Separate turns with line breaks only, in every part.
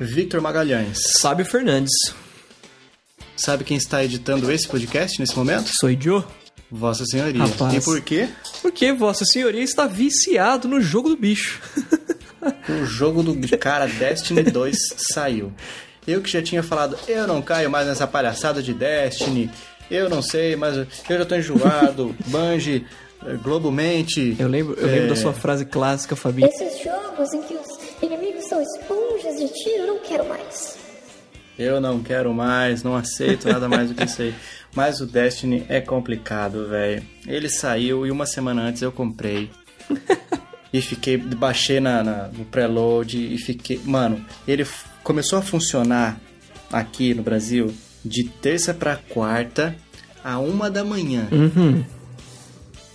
Victor Magalhães.
Sábio Fernandes.
Sabe quem está editando esse podcast nesse momento?
Sou Joe.
Vossa Senhoria.
Rapaz.
E por quê?
Porque Vossa Senhoria está viciado no jogo do bicho.
O jogo do cara Destiny 2 saiu. Eu que já tinha falado, eu não caio mais nessa palhaçada de Destiny. Eu não sei, mas eu já tô enjoado. Bungie, eh, Globomente.
Eu lembro, eu lembro
É.
da sua frase clássica, Fabinho.
Esses jogos em que de tiro, eu não quero mais.
Eu não quero mais, não aceito nada mais do que isso aí. Mas o Destiny é complicado, velho. Ele saiu e uma semana antes eu comprei. e fiquei, baixei na, na- no preload e fiquei. Mano, ele f- começou a funcionar aqui no Brasil de terça pra quarta a uma da manhã.
Uhum.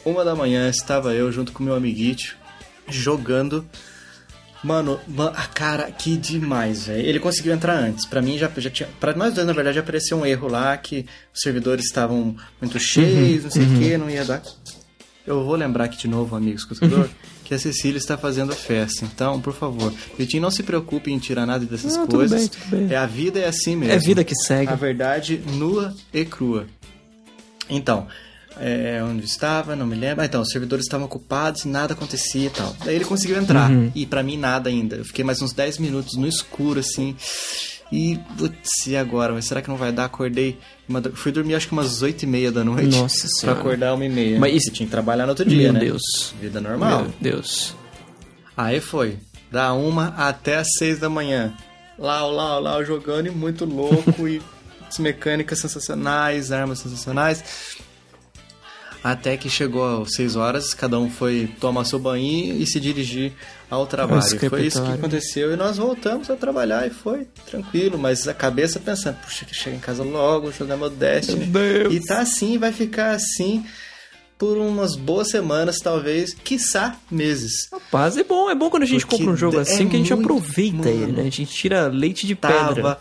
Uma da manhã estava eu junto com meu amiguito jogando. Mano, ma- a cara, que demais, velho. Ele conseguiu entrar antes. Pra mim já, já tinha. Pra nós dois, na verdade, já apareceu um erro lá que os servidores estavam muito cheios, não sei o que, não ia dar. Eu vou lembrar aqui de novo, amigo escutador, que a Cecília está fazendo festa. Então, por favor, Vitinho, não se preocupe em tirar nada dessas
Não, tudo
coisas.
bem, tudo bem.
É a vida é assim mesmo.
É vida que segue.
A verdade nua e crua. Então, é, onde estava, não me lembro. Ah, então, os servidores estavam ocupados, nada acontecia e tal. Daí ele conseguiu entrar.
Uhum.
E pra mim nada ainda. Eu fiquei mais uns 10 minutos no escuro, assim. E, putz, e agora? Mas será que não vai dar? Acordei. madru- Fui dormir acho que umas 8 e meia da noite.
Nossa
Pra
Senhora.
acordar uma e meia.
Mas isso-
tinha que trabalhar no outro dia,
Meu
né?
Deus.
Vida normal.
Meu Deus.
Aí foi. Da uma até as seis da manhã. Lá, lá, lá, jogando e muito louco e as mecânicas sensacionais, armas sensacionais. Até que chegou às seis horas, cada um foi tomar seu banho e se dirigir ao trabalho. Foi isso que aconteceu e nós voltamos a trabalhar e foi tranquilo, mas a cabeça pensando, puxa, que chega em casa logo, jogar meu Destiny.
Meu Deus.
E tá assim, vai ficar assim por umas boas semanas, talvez, quiçá meses.
Rapaz, é bom, é bom quando a gente
Porque
compra um jogo
é
assim que a gente
muito-
aproveita
mano.
ele, né? A gente tira leite de pedra.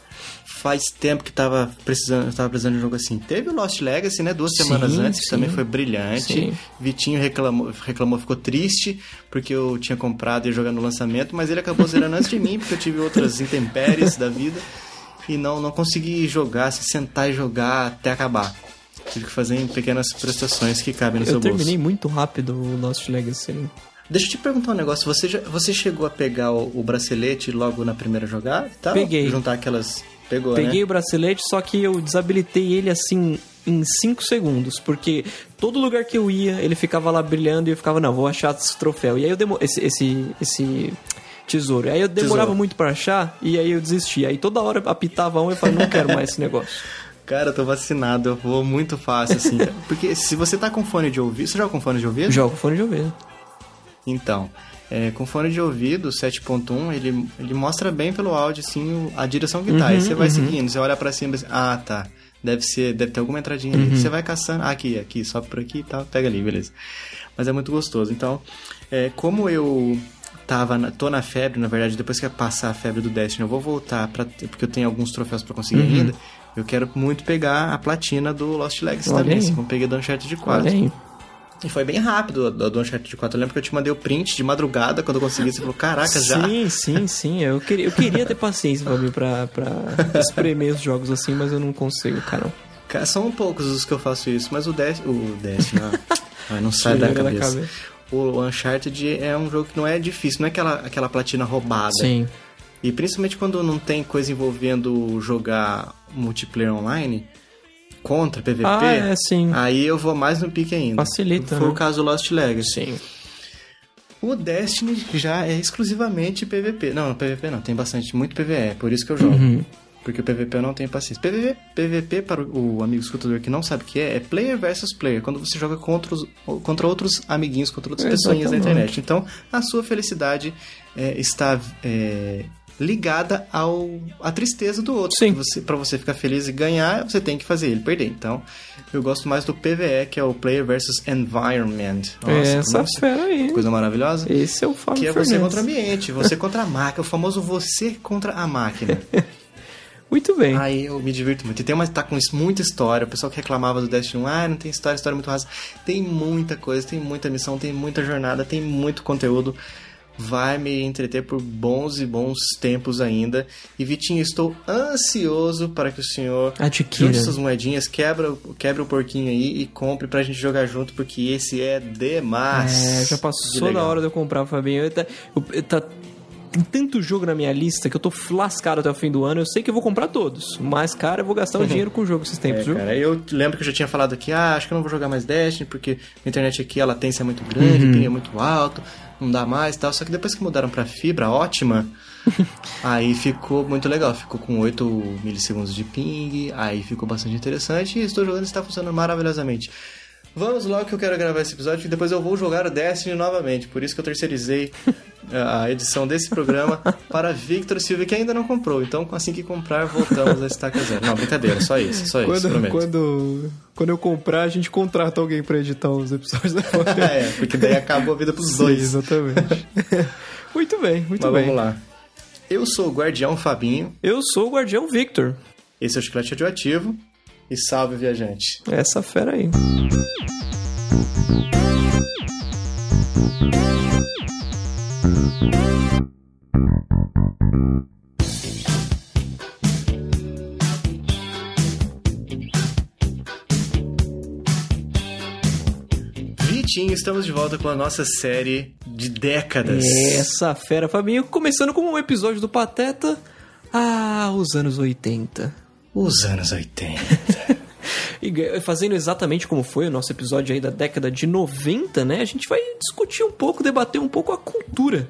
Faz tempo que tava precisando, tava precisando de um jogo assim. Teve o Lost Legacy, né, duas
Sim,
semanas antes, que
sim.
também foi brilhante.
Sim.
Vitinho reclamou, reclamou, ficou triste porque eu tinha comprado e jogar no lançamento, mas ele acabou zerando antes de mim porque eu tive outras intempéries da vida e não não consegui jogar, se sentar e jogar até acabar. Tive que fazer em pequenas prestações que cabem no
Eu
seu bolso.
terminei muito rápido o Lost Legacy. né?
Deixa eu te perguntar um negócio. Você, já, você chegou a pegar o, o bracelete logo na primeira jogada? tal?
Peguei.
Juntar aquelas. Pegou,
Peguei
né?
o bracelete, só que eu desabilitei ele assim em 5 segundos, porque todo lugar que eu ia, ele ficava lá brilhando e eu ficava, não, vou achar esse troféu. E aí eu demo esse, esse, esse tesouro. E aí eu demorava
Tesouro.
muito pra achar e aí eu desisti. Aí toda hora apitava um e eu falava, não quero mais esse negócio.
Cara, eu tô vacinado, eu vou muito fácil, assim. Porque se você tá com fone de ouvido. Você joga com fone de ouvido?
Jogo fone de ouvido.
Então, é, com fone de ouvido 7.1, ele, ele mostra bem pelo áudio, assim, a direção que tá. Aí você vai seguindo, você olha pra cima e assim, ah, tá. Deve ser, deve ter alguma entradinha ali. Você vai caçando, ah, aqui, aqui, sobe por aqui e tal, pega ali, beleza. Mas é muito gostoso. Então, é, como eu tava na, tô na febre, na verdade, depois que passar a febre do Destiny, eu vou voltar para porque eu tenho alguns troféus pra conseguir ainda. Eu quero muito pegar a platina do Lost Legacy
Olha
também,
aí.
assim, como peguei do Uncharted 4.
Olha aí.
E foi bem rápido do Uncharted 4. Eu lembro que eu te mandei o print de madrugada quando eu consegui. Você falou, caraca, já.
Sim, sim, sim. Eu queria, eu queria ter paciência pra, mim, pra, pra espremer os jogos assim, mas eu não consigo, cara.
Cara, São poucos os que eu faço isso, mas o Destiny. O ó. Ai, não sai da cabeça.
cabeça.
O Uncharted é um jogo que não é difícil, não é aquela, aquela platina roubada.
Sim.
E principalmente quando não tem coisa envolvendo jogar multiplayer online contra PVP.
Ah, é, sim.
Aí eu vou mais no pique ainda.
Facilita,
Foi
né?
o caso do Lost Legacy.
Sim.
O Destiny já é exclusivamente PVP. Não, não, PVP não, tem bastante, muito PVE, por isso que eu jogo.
Uhum.
Porque o PVP eu não tenho paciência. PVP, PVP para o amigo escutador que não sabe o que é, é player versus player, quando você joga contra, os, contra outros amiguinhos, contra outras pessoinhas na
Exatamente.
internet. Então, a sua felicidade é, está é, ligada ao à tristeza do outro.
Sim.
Você, para você ficar feliz e ganhar, você tem que fazer ele perder. Então, eu gosto mais do PVE, que é o player versus environment. Nossa,
Essa
nossa,
fera aí.
coisa maravilhosa.
Esse é o Fábio
Que é você contra o ambiente, você contra a máquina, o famoso você contra a máquina.
Muito bem.
Aí eu me divirto muito. E tem uma, tá com isso muita história. O pessoal que reclamava do Destiny 1, ah, não tem história, história é muito rasa. Tem muita coisa, tem muita missão, tem muita jornada, tem muito conteúdo. Vai me entreter por bons e bons tempos ainda. E Vitinho, estou ansioso para que o senhor
Adquira.
suas moedinhas, quebra, quebra o porquinho aí e compre pra gente jogar junto, porque esse é demais.
É, já passou da
legal.
hora de eu comprar, Fabinho. Eu tá, eu tá- tem tanto jogo na minha lista que eu tô lascado até o fim do ano. Eu sei que eu vou comprar todos, mas, cara, eu vou gastar um dinheiro com o jogo esses tempos,
É,
viu?
cara, eu lembro que eu já tinha falado aqui, ah, acho que eu não vou jogar mais Destiny, porque a internet aqui a latência é muito grande,
Uhum.
o ping é muito alto, não dá mais e tal. Só que depois que mudaram pra fibra ótima, aí ficou muito legal. Ficou com 8 milissegundos de ping, aí ficou bastante interessante e estou jogando e está funcionando maravilhosamente. Vamos logo que eu quero gravar esse episódio e depois eu vou jogar o Destiny novamente. Por isso que eu terceirizei a edição desse programa para Victor Silva, que ainda não comprou. Então, assim que comprar, voltamos a estaca zero. Não, brincadeira, só isso, só isso,
Quando,
prometo.
quando, quando eu comprar, a gente contrata alguém pra editar os episódios da
é, porque daí acabou a vida pros
Sim,
dois.
exatamente. muito bem, muito
Mas
bem.
vamos lá. Eu sou o Guardião Fabinho,
Eu sou o Guardião Victor.
esse é o Chiclete Radioativo, e salve, viajante.
Essa fera aí.
Vitinho, estamos de volta com a nossa série de décadas.
Essa fera, Fabinho. Começando com um episódio do Pateta. Ah, os anos 80.
Os anos 80.
E fazendo exatamente como foi o nosso episódio aí da década de 90, né? A gente vai discutir um pouco, debater um pouco a cultura,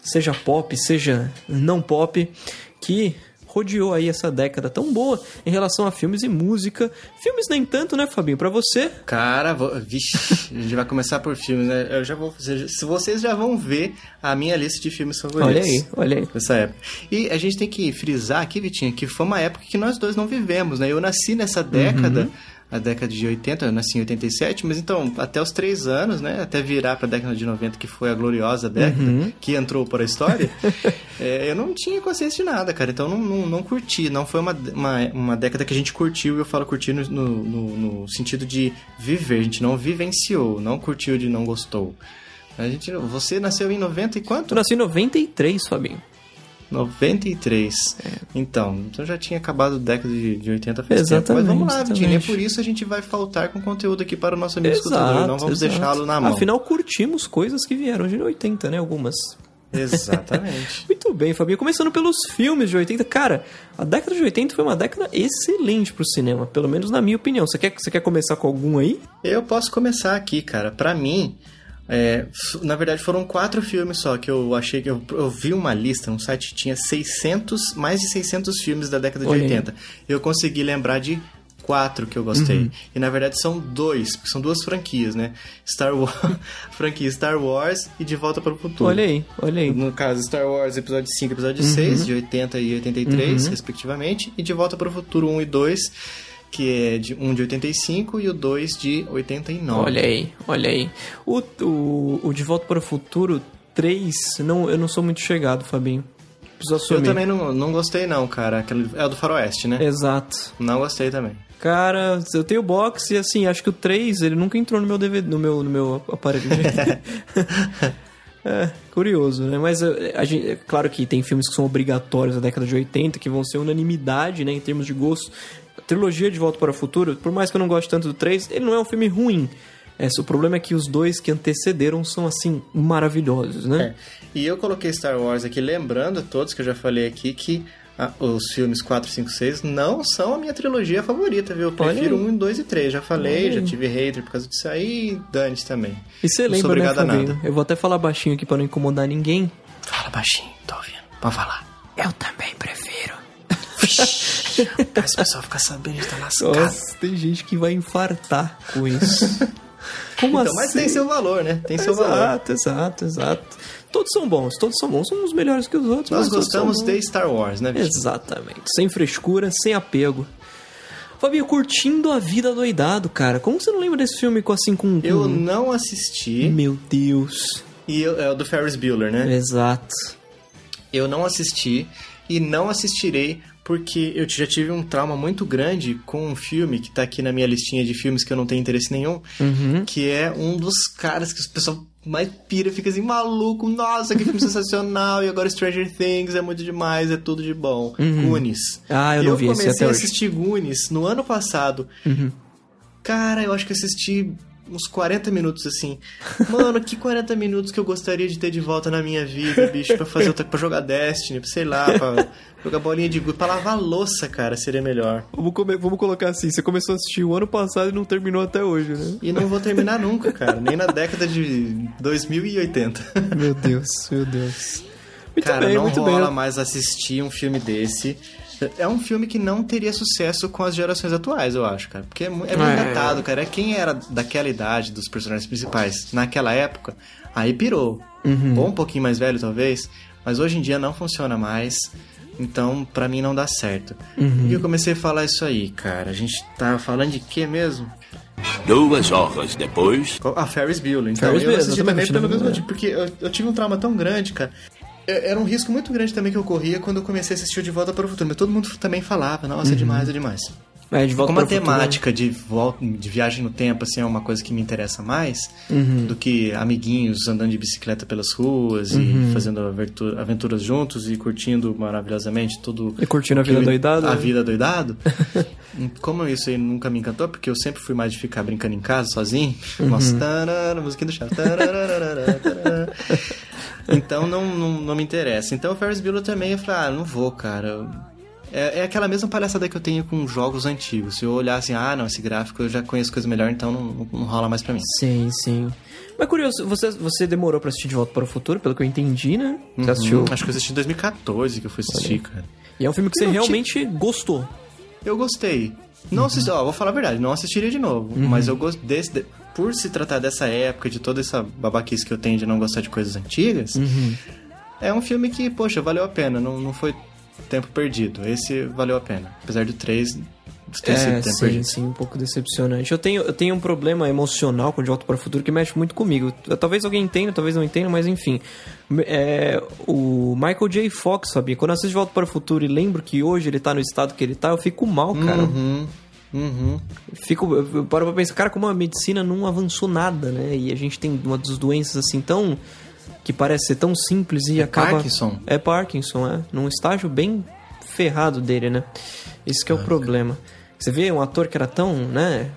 seja pop, seja não pop, que rodeou aí essa década tão boa em relação a filmes e música. Filmes nem tanto, né, Fabinho? Pra você?
Cara, vou... vixe, a gente vai começar por filmes, né? Eu já vou. Se vocês já vão ver a minha lista de filmes favoritos.
Olha aí, olha aí.
Nessa época. E a gente tem que frisar aqui, Vitinho, que foi uma época que nós dois não vivemos, né? Eu nasci nessa década,
Uhum.
A década de 80, eu nasci em 87, mas então, até os três anos, né? Até virar pra década de 90, que foi a gloriosa década,
Uhum.
que entrou para a história, é, eu não tinha consciência de nada, cara. Então, não, não, não curti. Não foi uma, uma, uma década que a gente curtiu, e eu falo curtir no, no, no- sentido de viver. A gente não vivenciou, não curtiu de não gostou. A gente, você nasceu em 90 e quanto?
Tu nasci em 93, Fabinho.
93.
É.
Então, então já tinha acabado a década de, de 80 faz
Exatamente,
tempo. Mas vamos lá,
exatamente.
por isso a gente vai faltar com conteúdo aqui para o nosso amigo escutador. Não vamos
exato.
deixá-lo na mão.
Afinal, curtimos coisas que vieram de 80, né? Algumas.
Exatamente.
Muito bem, Fabinho. Começando pelos filmes de 80. Cara, a década de 80 foi uma década excelente pro cinema, pelo menos na minha opinião. Você quer, você quer começar com algum aí?
Eu posso começar aqui, cara. Pra mim, é, na verdade foram quatro filmes só que eu achei que eu, eu vi uma lista, um site que tinha 600, mais de 600 filmes da década de
Olha aí.
80. Eu consegui lembrar de quatro que eu gostei.
Uhum.
E na verdade são dois, porque são duas franquias, né? Star Wars, franquia Star Wars e De Volta para o Futuro.
Olha aí, olha aí.
No caso, Star Wars Episódio 5 e Episódio
Uhum.
6, de 80 e 83, respectivamente. E De Volta para o Futuro 1 e 2, que é de, um de 85 e o 2 de 89.
Olha aí, olha aí. O, o, o De Volta para o Futuro 3, não, eu não sou muito chegado, Fabinho. Preciso
Eu também não, não gostei não, cara. Aquele, é o do Faroeste, né?
Exato.
Não gostei também.
Cara, eu tenho box e assim, acho que o 3, ele nunca entrou no meu DVD, no meu, no meu aparelho. é, curioso, né? Mas eh, a gente, é claro que tem filmes que são obrigatórios da década de 80, que vão ser unanimidade, né, em termos de gosto. A trilogia de Volta para o Futuro, por mais que eu não goste tanto do 3, ele não é um filme ruim. É, o problema é que os dois que antecederam são, assim, maravilhosos, né?
É. E eu coloquei Star Wars aqui, lembrando a todos que eu já falei aqui que ah, os filmes 4, 5, 6 não são a minha trilogia favorita, viu? Eu prefiro
aí.
1 2 e 3. Já falei, já tive hater por causa disso aí e dane também.
E você lembra, né,
obrigado a
Fabinho?
nada.
Eu vou até falar baixinho aqui para não incomodar ninguém.
Fala baixinho, tô ouvindo. Pode falar.
Eu também prefiro.
Esse pessoal fica sabendo, a gente tá lascado.
Nossa, tem gente que vai infartar com isso. Como
Então,
assim?
mas tem seu valor, né? Tem seu valor.
Exato, exato, exato. Todos são bons, todos são bons. São uns melhores que os outros.
Nós gostamos de Star Wars, né, bicho?
Exatamente. Sem frescura, sem apego. Fabio, curtindo a vida doidado, cara. Como você não lembra desse filme com assim com. com-
Eu não assisti.
Meu Deus.
E eu- é o do Ferris Bueller, né?
Exato.
Eu não assisti e não assistirei porque eu já tive um trauma muito grande com um filme que tá aqui na minha listinha de filmes que eu não tenho interesse nenhum,
Uhum.
que é um dos caras que o pessoal mais pira, fica assim, maluco, nossa, que filme sensacional, e agora Stranger Things é muito demais, é tudo de bom. Goonies.
Ah, eu não vi esse
comecei
até
a
hoje.
assistir Goonies no ano passado.
Uhum.
Cara, eu acho que assisti uns 40 minutos assim. Mano, que 40 minutos que eu gostaria de ter de volta na minha vida, bicho, pra fazer outra, pra jogar Destiny, pra, sei lá, pra jogar bolinha de gude, pra lavar louça, cara, seria melhor.
Vamos, come- vamos colocar assim, você começou a assistir o ano passado e não terminou até hoje, né?
E não vou terminar nunca, cara, nem na década de 2080.
Meu Deus, meu Deus. Muito
cara,
bem,
não
muito
rola
bem.
mais assistir um filme desse. É um filme que não teria sucesso com as gerações atuais, eu acho, cara. Porque é, é muito
É.
datado, cara. É quem era daquela idade dos personagens principais naquela época, aí pirou.
Uhum.
Ou um pouquinho mais velho, talvez. Mas hoje em dia não funciona mais. Então, pra mim, não dá certo.
Uhum.
E eu comecei a falar isso aí, cara. A gente tá falando de quê mesmo?
Duas horas depois.
A Ferris Bueller. Então,
Ferris
eu
Bueller,
assisti também
exatamente,
pelo
né?
mesmo motivo. Porque eu, eu tive um trauma tão grande, cara. É- Era um risco muito grande também que eu corria quando eu comecei a assistir o De Volta para o Futuro. Mas todo mundo também falava, nossa,
Uhum.
é demais, é demais.
É, de volta
Como a
o futuro.
temática de, volta, de viagem no tempo, assim, é uma coisa que me interessa mais
Uhum.
do que amiguinhos andando de bicicleta pelas ruas
Uhum.
e fazendo aventu- aventuras juntos e curtindo maravilhosamente tudo.
E curtindo a vida
eu-
doidada,
A
né?
vida doidado. Como isso aí nunca me encantou, porque eu sempre fui mais de ficar brincando em casa sozinho.
Uhum.
Nossa, tarara, musiquinha do chá. tarara. Então não, não, não me interessa. Então o Ferris Bueller também, eu falei, ah, não vou, cara. É, é aquela mesma palhaçada que eu tenho com jogos antigos. Se eu olhar assim, ah, não, esse gráfico eu já conheço coisa melhor, então não, não, não rola mais pra mim.
Sim, sim. Mas curioso, você, você demorou pra assistir De Volta para o Futuro, pelo que eu entendi, né? Você assistiu.
Uhum. Acho que eu assisti em 2014 que eu fui assistir, cara.
E é um filme que você realmente gostou.
Eu gostei. Não assisti, ó, vou falar a verdade, não assistiria de novo. Mas eu gosto desse. Por se tratar dessa época, de toda essa babaquice que eu tenho de não gostar de coisas antigas, é um filme que, poxa, valeu a pena. Não, não foi tempo perdido. Esse valeu a pena. Apesar do 3 ter sido
É,
tempo
sim,
perdido.
sim, um pouco decepcionante. Eu tenho, eu tenho um problema emocional com De Volta para o Futuro que mexe muito comigo. Talvez alguém entenda, talvez não entenda, mas enfim. É, o Michael J. Fox, sabia? Quando eu assisto De Volta para o Futuro e lembro que hoje ele tá no estado que ele tá, eu fico mal, cara.
Uhum. Uhum.
Fico, eu paro pra pensar, cara, como a medicina não avançou nada, né? E a gente tem uma das doenças assim tão. que parece ser tão simples e
É
acaba.
Parkinson?
É Parkinson, é. Num estágio bem ferrado dele, né? Esse que é o problema. Você vê um ator que era tão, né?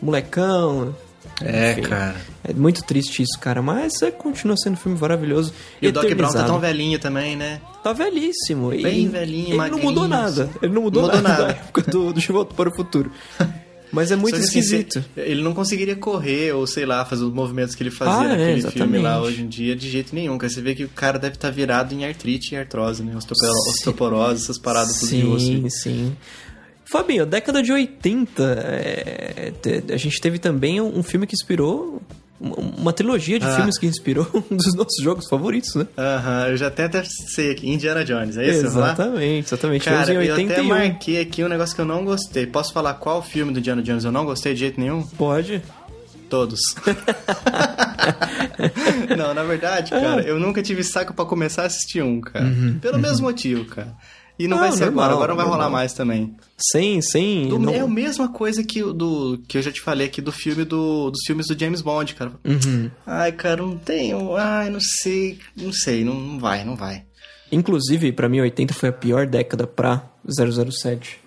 Molecão.
É,
enfim.
cara.
É muito triste isso, cara. Mas é, continua sendo um filme maravilhoso.
E o Doc Brown tá tão velhinho também, né?
Tá velhíssimo.
Bem
e
velhinho,
Ele não mudou nada.
assim.
Ele não mudou,
Mudou
nada,
nada.
da época do, do De Volta para o Futuro. Mas é muito
que, assim,
esquisito.
se- ele não conseguiria correr ou, sei lá, fazer os movimentos que ele fazia
Ah, é,
naquele filme lá hoje em dia de jeito nenhum. Cara, você vê que o cara deve estar virado em artrite e artrose, né? Osteoporose, essas paradas tudo de osso.
Sim, sim. Fabinho, década de 80, é, te- a gente teve também um, filme que inspirou, uma, trilogia de
Ah.
filmes que inspirou um dos nossos jogos favoritos, né?
Aham, eu já até, até sei aqui, Indiana Jones, é isso?
Exatamente, exatamente.
Cara, eu até
81.
marquei aqui um negócio que eu não gostei. Posso falar qual filme do Indiana Jones eu não gostei de jeito nenhum?
Pode?
Todos. não, na verdade,
Ah.
cara, eu nunca tive saco pra começar a assistir um, cara. Pelo mesmo motivo, cara. E não
Ah,
vai ser
normal,
agora, agora não vai
normal.
rolar mais também.
Sem, sem...
Do-
não-
É a mesma coisa que, do, que eu já te falei aqui do filme do, dos filmes do James Bond, cara.
Uhum.
Ai, cara, não tenho. Ai, não sei. Não sei, não, não vai, não vai.
Inclusive, pra mim, 80 foi a pior década pra 007.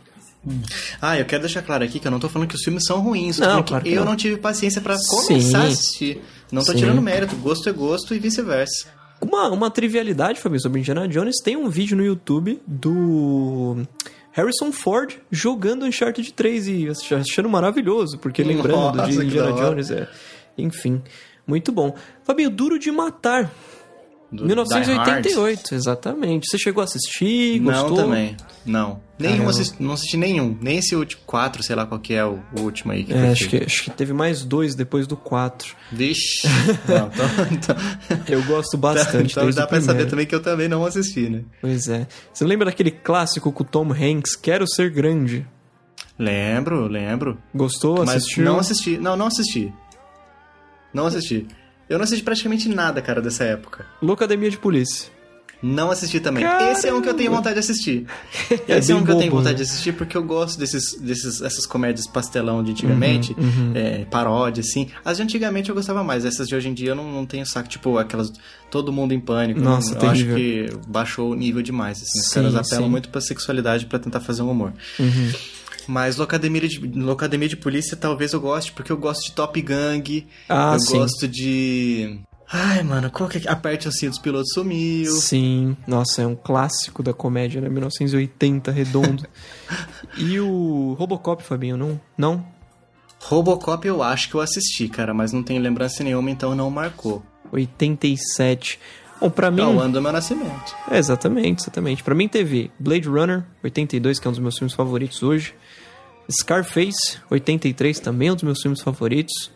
Ah, eu quero deixar claro aqui que eu não tô falando que os filmes são ruins.
Não, claro
eu
não.
não tive paciência pra
Sim.
começar a assistir. Não tô
Sim.
tirando mérito. Gosto é gosto e vice-versa.
Uma, uma trivialidade, Fabinho, sobre Indiana Jones, tem um vídeo no YouTube do Harrison Ford jogando Uncharted 3 e ach- achando maravilhoso, porque lembrando
Nossa,
de Indiana. Jones, é... enfim, muito bom. Fabinho, Duro de Matar,
Do
1988, exatamente. Você chegou a assistir, gostou?
Não, também. Não. Nenhum assisti, não assisti nenhum. Nem esse último. Quatro, sei lá qual que é o, o último aí. Que
É, acho, que, acho que teve mais dois depois do 4.
Vixe. não, então, então,
Eu gosto bastante
então dá pra saber
primeiro.
também que eu também não assisti, né?
Pois é. Você lembra daquele clássico com o Tom Hanks, Quero Ser Grande?
Lembro, lembro.
Gostou?
Mas
Assistiu?
não assisti. Não, não assisti. Não assisti. Eu não assisti praticamente nada, cara, dessa época.
Loucademia de Polícia.
Não assisti também.
Caramba.
Esse é um que eu tenho vontade de assistir.
É
Esse é um que eu tenho
bobo,
vontade
né?
de assistir porque eu gosto desses, desses, essas comédias pastelão de antigamente,
Uhum,
é, paródia, assim. As de antigamente eu gostava mais. Essas de hoje em dia eu não, não tenho saco. Tipo, aquelas. Todo mundo em pânico.
Nossa,
eu acho que baixou o nível demais. Assim. Os
Sim,
caras apelam
sim.
muito pra sexualidade pra tentar fazer um humor.
Uhum.
Mas Locademia de, Locademia de Polícia talvez eu goste, porque eu gosto de Top Gang.
Ah,
eu
sim.
gosto de. Ai, mano, qual que é? Aperte o cinto, os pilotos sumiu.
Sim, nossa, é um clássico da comédia, né? 1980, redondo. e o Robocop, Fabinho, não? Não?
Robocop eu acho que eu assisti, cara, mas não tenho lembrança nenhuma, então não marcou.
87. Bom, pra mim...
É o ano do meu nascimento.
É, exatamente, exatamente. Pra mim teve Blade Runner, 82, que é um dos meus filmes favoritos hoje. Scarface, 83, também é um dos meus filmes favoritos.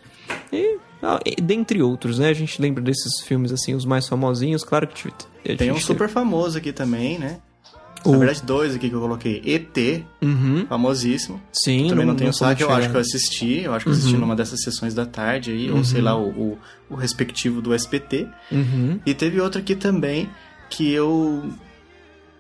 E, ah, e dentre outros, né? A gente lembra desses filmes, assim, os mais famosinhos. Claro que
Tem um super famoso aqui também, né?
O-
Na verdade, dois aqui que eu coloquei. ET,
Uhum,
famosíssimo.
sim,
Também não, tenho
sou muito
saque, eu acho que eu assisti. Eu acho que eu assisti numa dessas sessões da tarde aí, ou sei lá, o, o, o respectivo do SPT.
Uhum.
E teve outro aqui também que eu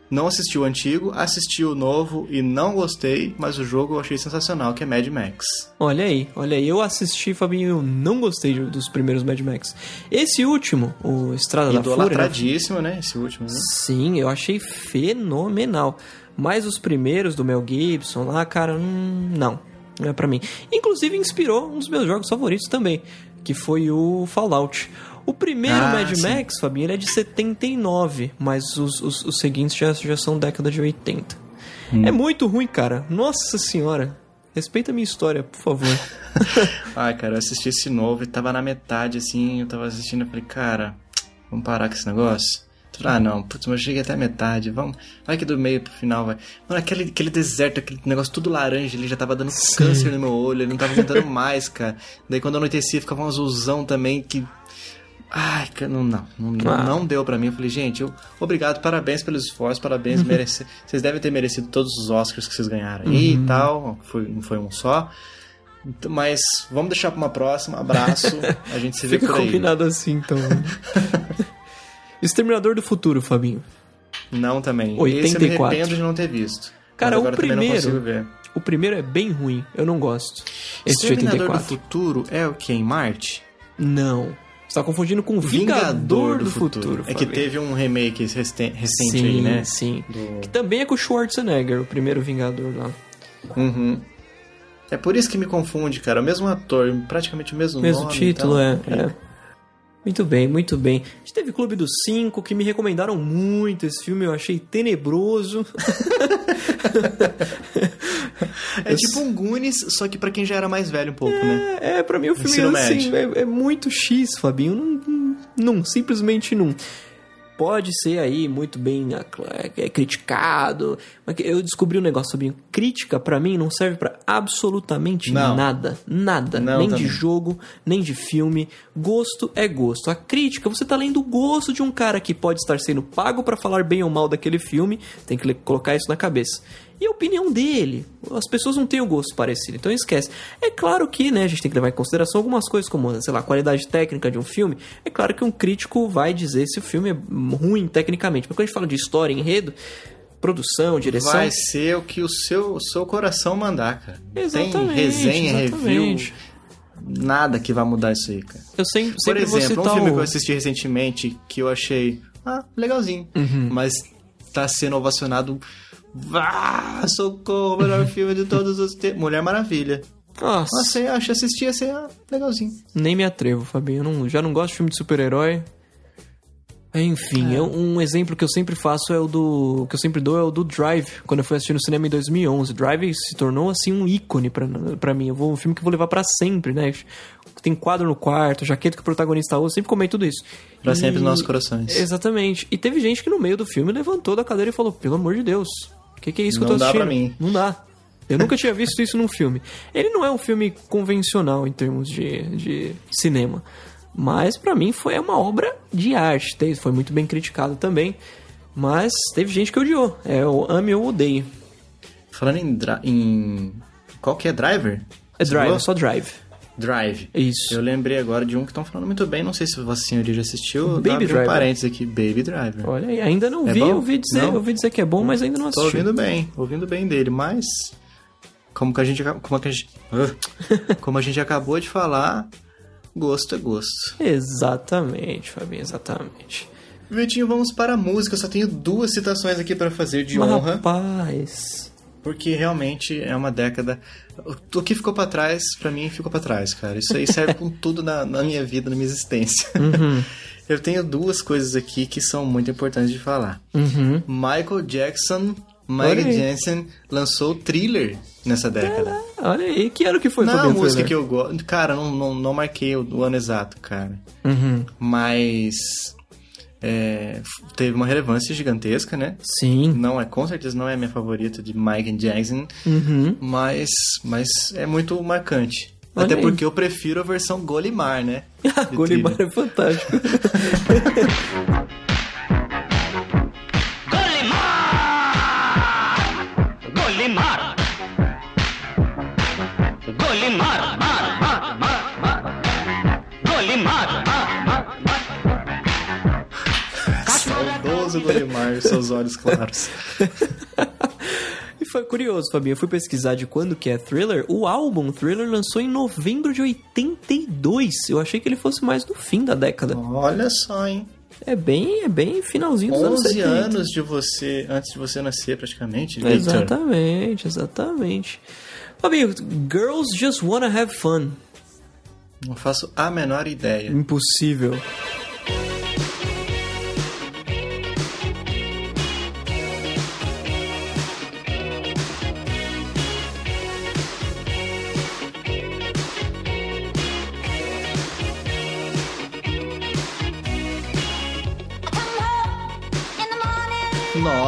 não assisti o antigo, assisti o novo e não gostei, mas o jogo eu achei sensacional, que é Mad Max.
Olha aí, olha aí. Eu assisti, Fabinho, eu não gostei dos primeiros Mad Max. Esse último, o Estrada da Fúria... né?
Idolatradíssimo, né? Esse último, né?
Sim, eu achei fenomenal. Mas os primeiros do Mel Gibson lá, cara, hum, não. Não é pra mim. Inclusive inspirou um dos meus jogos favoritos também, que foi o Fallout. O primeiro
Ah,
Mad
sim.
Max, Fabinho, ele é de 79, mas os, os, os seguintes já, já são década de 80.
Hum.
É muito ruim, cara. Nossa senhora. Respeita a minha história, por favor.
Ai, cara, eu assisti esse novo e tava na metade, assim, eu tava assistindo e falei, cara, vamos parar com esse negócio? Ah, não, putz, mas eu cheguei até a metade, vamos, vai que do meio pro final vai. Mano, aquele, aquele deserto, aquele negócio tudo laranja ali, já tava dando câncer no meu olho, ele não tava aguentando mais, cara. Daí quando anoitecia ficava um azulzão também que... Ai, não, não, não,
Ah.
não deu pra mim. Eu falei, gente, eu, obrigado, parabéns pelos esforços, parabéns, merece, vocês devem ter merecido todos os Oscars que vocês ganharam aí e tal, foi, não foi um só. Então, Mas vamos deixar pra uma próxima. Abraço. A gente se vê
Fica
por aí.
combinado assim, então. Exterminador do Futuro, Fabinho.
Não também.
84.
Esse eu me arrependo de não ter visto.
Cara, o primeiro-. O primeiro é bem ruim, eu não gosto. Esse
Exterminador do
84.
Futuro é o que? Em Marte?
Não. Você tá confundindo com Vingador, do, Futuro.
É que teve um remake recente,
sim,
aí, né?
Sim.
Do-
Que também é com o Schwarzenegger, o primeiro Vingador lá.
Uhum. É por isso que me confunde, cara. O mesmo ator, praticamente o mesmo,
Mesmo
nome.
título,
então,
é, é. Muito bem, muito bem. A gente teve Clube dos Cinco, que me recomendaram muito esse filme, eu achei tenebroso.
É tipo um Goonies, só que pra quem já era mais velho um pouco, né?
É, pra mim o filme
Ensino
é assim, é, é muito X, Fabinho. Não, não, não, simplesmente não. Pode ser aí muito bem acla- é, criticado, mas eu descobri um negócio, Fabinho. Crítica, pra mim, não serve pra absolutamente
Não.
nada. Nada. Nem de
também.
jogo, nem de filme. Gosto é gosto. A crítica, você tá lendo o gosto de um cara que pode estar sendo pago pra falar bem ou mal daquele filme. Tem que colocar isso na cabeça. E a opinião dele. As pessoas não têm o gosto parecido, então esquece. É claro que, né, a gente tem que levar em consideração algumas coisas, como, sei lá, a qualidade técnica de um filme. É claro que um crítico vai dizer se o filme é ruim tecnicamente. Mas quando a gente fala de história, enredo, produção, direção.
Vai ser o que o seu, o seu coração mandar, cara.
Exatamente,
Tem resenha,
exatamente.
review, nada que vai mudar isso aí, cara.
Eu sempre,
Por
sempre
exemplo, um filme
o...
que eu assisti recentemente que eu achei, ah, legalzinho,
Uhum.
mas tá sendo ovacionado, vá, socorro, o melhor filme de todos os tempos, Mulher Maravilha.
Nossa,
Nossa, eu acho, assisti assim, ah, legalzinho.
nem me atrevo, Fabinho. Eu não- já não gosto de filme de super-herói. Enfim, eu- um exemplo que eu sempre faço é o do. que eu sempre dou é o do Drive, quando eu fui assistir no cinema em 2011. Drive se tornou assim um ícone pra, pra mim. Eu vou, um filme que eu vou levar pra sempre, né? Tem quadro no quarto, jaqueta que o protagonista usa, sempre comento tudo isso.
Pra sempre
E-
nos nossos corações.
Exatamente. E teve gente que no meio do filme levantou da cadeira e falou: pelo amor de Deus, que, que é isso que eu
Não
tô
dá
assistindo?
pra mim.
Não dá. Eu nunca tinha visto isso num filme. Ele não é um filme convencional em termos de, de cinema. Mas pra mim foi uma obra de arte. Te- Foi muito bem criticado também. Mas teve gente que odiou. É o ame ou odeio.
Falando em, em... Qual que é Driver?
É
Você
Drive,
falou?
só Drive.
Drive.
Isso.
Eu lembrei agora de um que estão falando muito bem, não sei se Vossa Senhoria já assistiu.
Baby
Abre um parênteses aqui, Baby Driver.
Olha aí, ainda não
É
vi,
bom?
eu ouvi dizer,
Não?
ouvi dizer que é bom, mas ainda não
Tô
assisti.
ouvindo bem, ouvindo bem dele, mas como que a gente como que a gente, como a gente acabou de falar, gosto é gosto.
Exatamente, Fabinho, exatamente.
Vitinho, vamos para a música. Eu só tenho duas citações aqui para fazer de
Mas,
honra,
rapaz,
porque realmente é uma década. O que ficou para trás, para mim, ficou para trás, cara. Isso aí serve com tudo na, na minha vida, na minha existência.
Uhum.
Eu tenho duas coisas aqui que são muito importantes de falar.
Uhum.
Michael Jackson,
aí.
Jensen lançou o Thriller nessa década.
olha aí, que ano que foi,
Não é uma
Fabinho?
música
Thriller?
que eu gosto. Cara, não, não, não marquei o, o ano exato, cara.
Uhum.
Mas. É, teve uma relevância gigantesca, né?
Sim.
Não é, com certeza não é a minha favorita de Mike Jackson,
Uhum.
mas, mas é muito marcante.
Olha
Até
aí.
porque eu prefiro a versão Golimar, né? de
Golimar é fantástico.
Golimar! Golimar! Mar, Golimar
e seus olhos claros.
E foi curioso, Fabinho. Eu fui pesquisar de quando que é Thriller. O álbum Thriller lançou em novembro de 82. Eu achei que ele fosse mais no fim da década.
Olha só, hein?
É bem, é bem finalzinho dos anos
11
70.
anos de você, antes de você nascer praticamente, Victor.
Exatamente, exatamente. Fabinho, Girls Just Wanna Have Fun.
Não faço a menor ideia.
Impossível.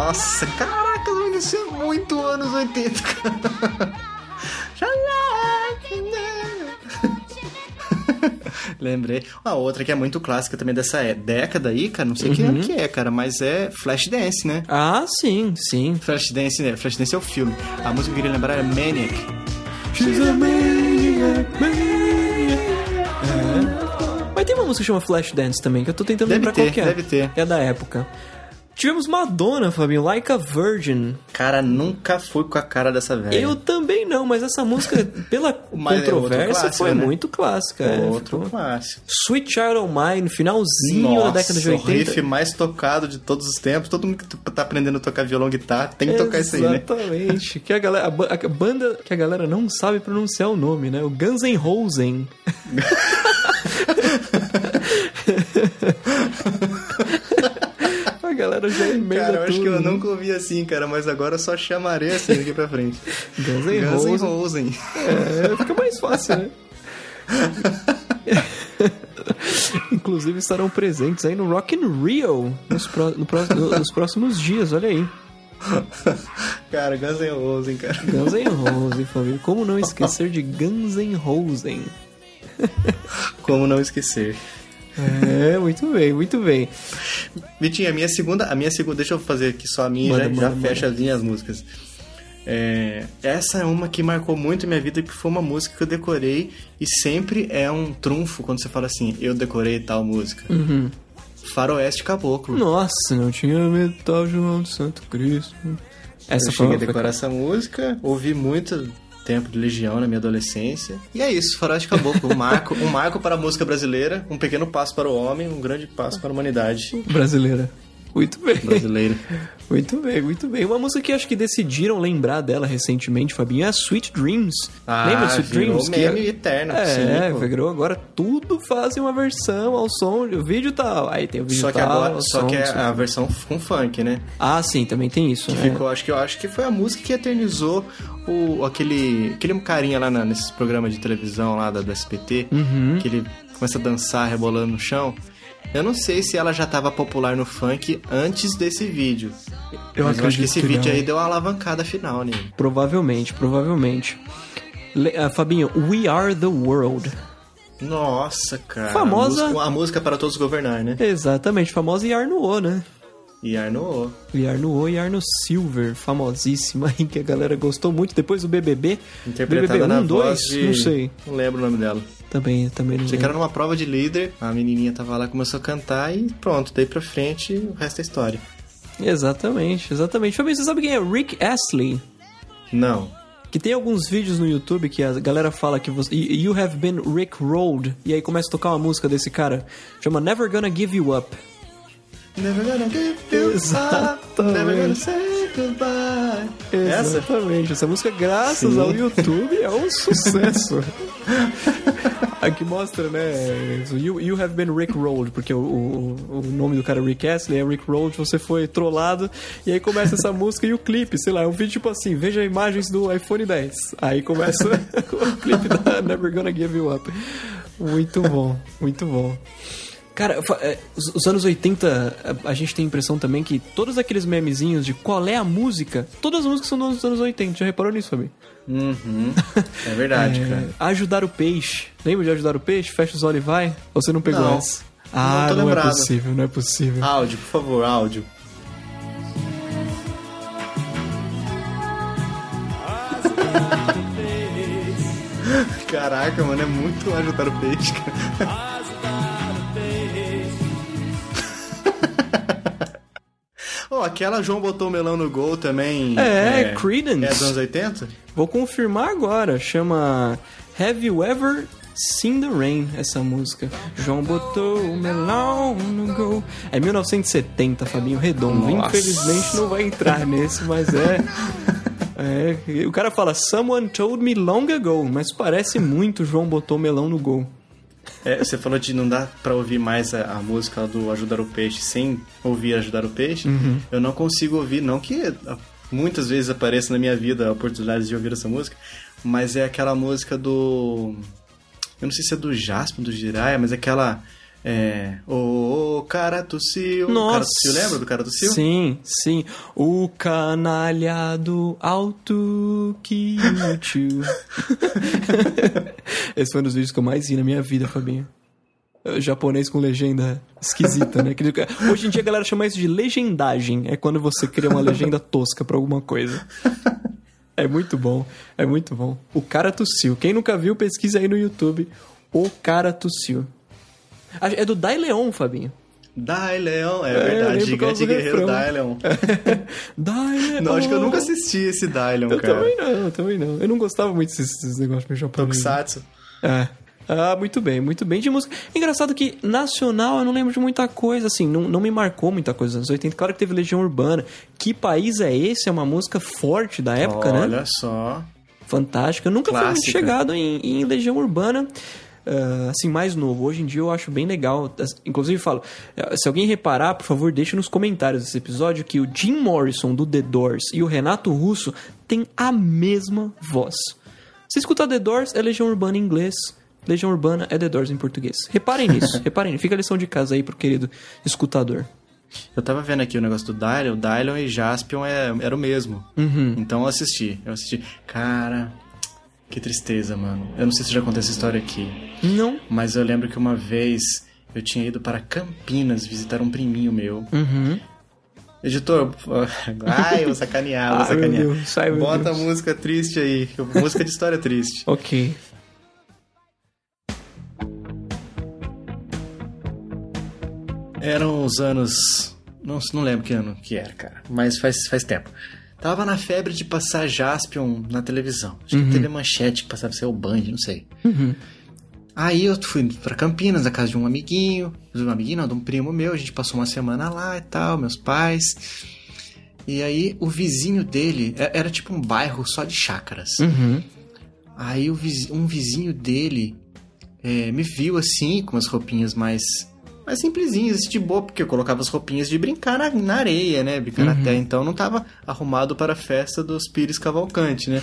Nossa, caraca, isso é muito anos 80, cara. Lembrei. A outra que é muito clássica também dessa é- década aí, cara, não sei que ano que é, cara, mas é Flashdance, né?
Ah, sim, sim.
Flashdance, né? Flashdance é o filme. A música que eu queria lembrar é Maniac.
She's a maniac, maniac. Mas tem uma música que chama Flashdance também, que eu tô tentando
Deve
lembrar
ter,
qual que é.
deve ter.
É da época. Tivemos Madonna, Fabinho, Like a Virgin.
Cara, nunca fui com a cara dessa velha.
Eu também não, mas essa música, pela
é
controvérsia,
clássico,
foi
né?
muito clássica. é.
Outro
Ficou-
clássico.
Sweet Child O' Mine, finalzinho da década de
o
80.
riff mais tocado de todos os tempos. Todo mundo que tá aprendendo a tocar violão, guitarra, tem que tocar isso aí, né?
Exatamente. Que a, galera, a, ba- a banda que a galera não sabe pronunciar o nome, né? O Guns N' Rosen. galera já emenda
Cara, eu acho
tudo,
que eu
né?
nunca ouvi assim, cara, mas agora eu só chamarei assim daqui pra frente.
Guns N'
N'
Rosen. É, fica mais fácil, né? Inclusive estarão presentes aí no Rock in Rio nos, pró- no pró- nos próximos dias, olha aí.
Cara, Guns N' Rosen, cara.
Guns N' Rosen, família. Como não esquecer de Guns N' Rosen?
Como não esquecer.
É, muito bem, muito bem.
Vitinho, a minha segunda, a minha segunda, deixa eu fazer aqui só a minha,
Manda,
já,
manda,
já
manda.
fecha as minhas músicas. É, essa é uma que marcou muito minha vida, que foi uma música que eu decorei e sempre é um trunfo quando você fala assim, eu decorei tal música.
Uhum.
Faroeste Caboclo.
Nossa, não tinha metal João de Santo Cristo. Essa
eu
foi,
cheguei a decorar essa música, ouvi muito tempo de Legião na minha adolescência. E é isso, Faroeste Caboclo, um marco, um marco para a música brasileira, um pequeno passo para o homem, um grande passo para a humanidade
brasileira. Muito bem.
brasileira.
Muito bem, muito bem. Uma música que acho que decidiram lembrar dela recentemente, Fabinho, é a Sweet Dreams. Lembra de Sweet
Ah,
Dreams?
meme eterno.
É,
sim,
virou agora tudo fazem uma versão ao som, o vídeo tal. Aí tem o vídeo
Só que
tal,
agora, só
som,
que é a versão com funk, né?
Ah, sim, também tem isso,
Que
né?
ficou, acho que eu acho que foi a música que eternizou o aquele aquele carinha lá na, nesses programas de televisão lá da, do SBT,
Uhum.
que ele começa a dançar rebolando no chão. Eu não sei se ela já estava popular no funk antes desse vídeo.
Eu
mas eu acho que esse
que
vídeo
não.
aí deu uma alavancada final nele.
Provavelmente, provavelmente. Le- ah, Fabinho, We Are the World.
Nossa, cara.
Famosa-
A música, a música para todos governar, né?
Exatamente, famosa Yar no O, né?
E Arno.
E Arno e Arno Silver, famosíssima aí, que a galera gostou muito. Depois do BBB.
Interpretada
BBB
na
1,
voz
2,
de...
não sei.
Não lembro o nome dela.
Também, também não lembro.
numa prova de líder, a menininha tava lá, começou a cantar e pronto, daí pra frente o resto é história.
Exatamente, exatamente. Fabinho, você sabe quem é Rick Astley?
Não.
Que tem alguns vídeos no YouTube que a galera fala que você. You have been Rick Rolled. E aí começa a tocar uma música desse cara. Chama Never Gonna Give You Up.
Never gonna give you up,
Exatamente.
never gonna say goodbye. Essa?
Exatamente. Essa música, graças
Sim.
ao YouTube, é um sucesso. Aqui mostra, né? You, you have been Rick Rolled, porque o, o, o nome do cara é Rick Astley, é Rick Rolled, você foi trollado. E aí começa essa música e o clipe, sei lá, é um vídeo tipo assim: veja imagens do iPhone 10. Aí começa o clipe da Never Gonna Give You Up. Muito bom, muito bom. Cara, é, os, os anos 80, a, gente tem a impressão também que todos aqueles memezinhos de qual é a música, todas as músicas são dos anos 80. Já reparou nisso, Fabi?
Uhum. É verdade,
É,
cara.
ajudar o peixe. Lembra de ajudar o peixe? Fecha os olhos e vai? Ou você não pegou
Não.
essa? Ah,
tô
não, é possível, não é possível.
Áudio, por favor, áudio. Caraca, mano, é muito ajudar o peixe, cara. Oh, aquela João botou melão no gol também.
É, Creedence.
É dos anos 80?
Vou confirmar agora. Chama Have You Ever Seen the Rain, essa música. João botou o melão no gol. É 1970, Fabinho Redondo.
Nossa.
Infelizmente não vai entrar nesse, mas é. É, o cara fala, someone told me long ago, mas parece muito João botou melão no gol.
É, você falou de não dá pra ouvir mais a, a música do Ajudar o Peixe sem ouvir Ajudar o Peixe.
Uhum.
Eu não consigo ouvir, não que ah, muitas vezes apareça na minha vida a oportunidade de ouvir essa música, mas é aquela música do. Eu não sei se é do Jasper, do Jiraya, mas é aquela. É. Ô, cara tossiu.
Nossa.
Cara tossiu, lembra do cara tossiu?
Sim, sim. O canalhado alto que tio. Esse foi um dos vídeos que eu mais vi na minha vida, Fabinho. É, Japonês com legenda esquisita, né? Hoje em dia a galera chama isso de legendagem. É quando você cria uma legenda tosca pra alguma coisa. É muito bom, é muito bom. O cara tossiu. Quem nunca viu, pesquisa aí no YouTube. O cara tossiu. É do Dai Leon, Fabinho.
Dai Leão, é,
eu
verdade.
por
Gigante Guerreiro. Dai Leão.
Dai Leon.
Não, acho que eu nunca assisti esse Dai Leon,
Eu
cara.
também não, eu também não. Eu não gostava muito desses, desses negócios meio japoneses.
Tokusatsu.
É. Ah, muito bem, muito bem. De música. Engraçado que nacional eu não lembro de muita coisa, assim, não, não me marcou muita coisa nos anos 80. Claro que teve Legião Urbana. Que país é esse? É uma música forte da época, né?
Olha só.
Fantástica. Eu nunca fui muito
Clássica.
chegado em, em Legião Urbana. Ah, assim, mais novo. Hoje em dia eu acho bem legal. Inclusive, falo, eh, se alguém reparar, por favor, deixe nos comentários desse episódio que o Jim Morrison do The Doors e o Renato Russo têm a mesma voz. Se escutar The Doors, é Legião Urbana em inglês. Legião Urbana é The Doors em português. Reparem nisso, reparem. Fica a lição de casa aí pro querido escutador.
Eu tava vendo aqui o negócio do Dylion. Dylion e Jaspion é, era o mesmo.
Uhum.
Então eu assisti. Eu assisti. Cara, que tristeza, mano. Eu não sei se já contei essa história aqui.
Não?
Mas eu lembro que uma vez eu tinha ido para Campinas visitar um priminho meu.
Uhum.
Editor, ai, eu vou sacanear, vou
Ai, meu
sacanear.
Deus, ai, meu
Bota
Deus.
música triste aí. Música de história triste.
Ok.
Eram os anos. Não, não lembro que ano que era, cara. Mas faz, faz tempo. Tava na febre de passar Jaspion na televisão. Acho que teve manchete que passava ser o Band, não sei. Aí eu fui pra Campinas, na casa de um amiguinho. De um amiguinho, não, de um primo meu. A gente passou uma semana lá e tal, meus pais. E aí o vizinho dele é- era tipo um bairro só de chácaras.
Uhum.
Aí um vizinho dele é, me viu assim, com as roupinhas mais, mais simplesinhas, assim, de boa, porque eu colocava as roupinhas de brincar na, na areia, né? Brincar na terra, então não tava arrumado para a festa dos Pires Cavalcante, né?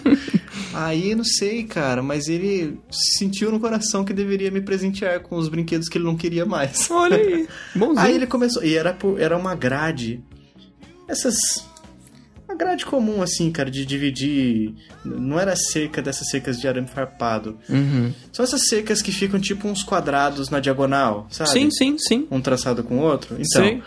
Aí, não sei, cara, mas ele sentiu no coração que deveria me presentear com os brinquedos que ele não queria mais.
Olha aí. Bonzinho.
Aí ele começou. E era, por- era uma grade. Essas. Uma grade comum, assim, cara, de dividir. Não era cerca dessas cercas de arame farpado.
Uhum.
São essas cercas que ficam tipo uns quadrados na diagonal, sabe?
Sim, sim, sim.
Um traçado com o outro. Então.
Sei.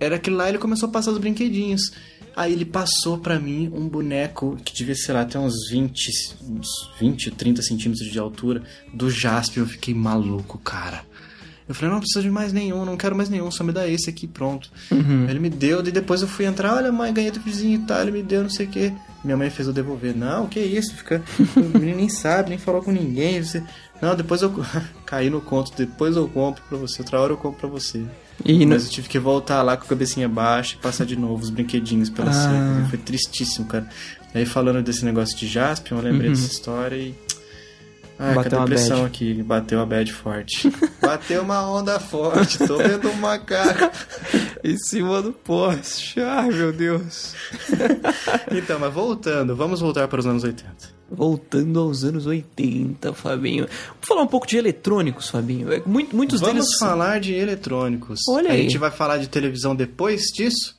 era aquilo lá, ele começou a passar os brinquedinhos. Aí ele passou pra mim um boneco que devia, sei lá, ter uns 20, uns 20, 30 centímetros de altura, do Jaspion. Eu fiquei maluco, cara. Eu falei, não preciso de mais nenhum, não quero mais nenhum, só me dá esse aqui, pronto.
Uhum.
Ele me deu, e depois eu fui entrar, olha mãe, ganhei do vizinho e tal, ele me deu, não sei o que. Minha mãe fez eu devolver. Não, que isso, fica. O menino nem sabe, nem falou com ninguém. Você... Não, depois eu. Caí no conto, depois eu compro pra você, outra hora eu compro pra você.
E
Mas eu tive que voltar lá com a cabecinha baixa e passar de novo os brinquedinhos pela
Ah.
cerca. Foi tristíssimo, cara. Aí falando desse negócio de Jaspion, eu lembrei
Uhum.
dessa história e. Ai,
Bateu
a
uma
depressão aqui, bateu a bad forte. bateu uma onda forte, tô vendo um macaco.
em cima do poste. Ai, meu Deus.
Então, mas voltando, vamos voltar para os anos 80.
Voltando aos anos 80, Fabinho. Vamos falar um pouco de eletrônicos, Fabinho. É, muito- Muitos
Vamos
deles.
falar de eletrônicos.
Olha
a
aí.
gente vai falar de televisão depois disso?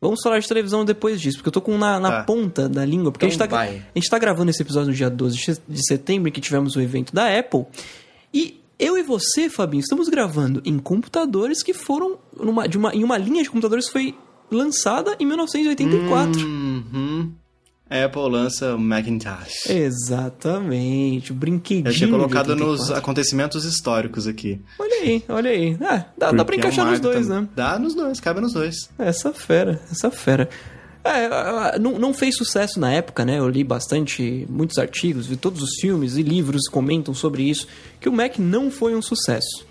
Vamos falar de televisão depois disso, porque eu tô com na, na
Tá.
ponta da língua. Porque a, gente
Então
tá,
vai.
a gente tá gravando esse episódio no dia 12 de- de setembro, em que tivemos o evento da Apple. E eu e você, Fabinho, estamos gravando em computadores que foram. Numa, de uma, em uma linha de computadores que foi lançada em 1984.
Uhum. A Apple lança o Macintosh.
Exatamente, o brinquedinho.
Eu tinha colocado nos
84.
acontecimentos históricos aqui.
Olha aí, olha aí. Ah, dá, dá pra
Porque é
encaixar nos dois, né?
Dá nos dois, cabe nos dois.
Essa fera, essa fera. É, não, não fez sucesso na época, né? Eu li bastante, muitos artigos, vi todos os filmes e livros comentam sobre isso, que o Mac não foi um sucesso.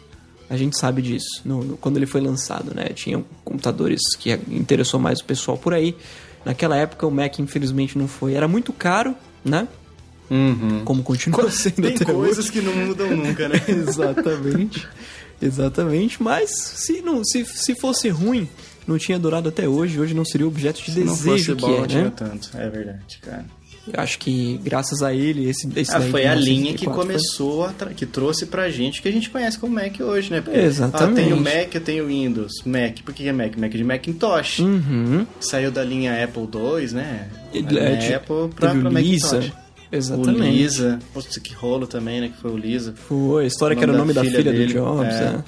A gente sabe disso, no- no- quando ele foi lançado, né? Tinha computadores que interessou mais o pessoal por aí. Naquela época o Mac infelizmente não foi. Era muito caro, né? Como continua sendo
Tem coisas
hoje.
que não mudam nunca, né?
Exatamente. Exatamente. Mas se, não, se, se fosse ruim, não tinha durado até hoje. Hoje não seria objeto de
Se não
desejo
fosse
que
bom,
é,
não tinha
né?
tanto. É verdade, cara.
Eu acho que graças a ele, esse, esse
Ah, foi a linha que
1984
começou, a que trouxe pra gente o que a gente conhece como Mac hoje, né? Porque,
Exatamente.
Ah, eu tenho Mac, eu tenho Windows. Mac, por que é Mac? Mac de Macintosh.
Uhum.
Saiu da linha Apple II, né?
É, de-
Apple pra, pra
o.
Macintosh.
Exatamente.
O Lisa. Poxa, que rolo também, né? Que foi o Lisa.
Foi, a história
O
que era o nome da
da
filha,
filha
do
dele,
Jobs,
é.
é.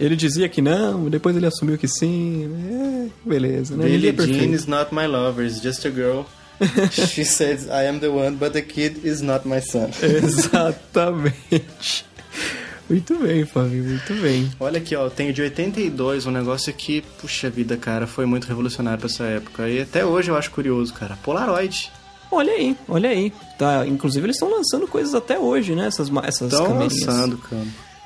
Ele dizia que não, depois ele assumiu que sim. É, beleza, né?
Billie
é perfeito.
Jean is not my lover, is just a girl. She said, I am the one, but the kid is not my son.
Exatamente. Muito bem, Fabinho, muito bem.
Olha aqui, ó, eu tenho de 82 um negócio que, puxa vida, cara, foi muito revolucionário pra essa época. E até hoje eu acho curioso, cara. Polaroid.
Olha aí, olha aí. Tá, inclusive eles estão lançando coisas até hoje, né? Essas, essas
Estão
camerinhas,
lançando, cara.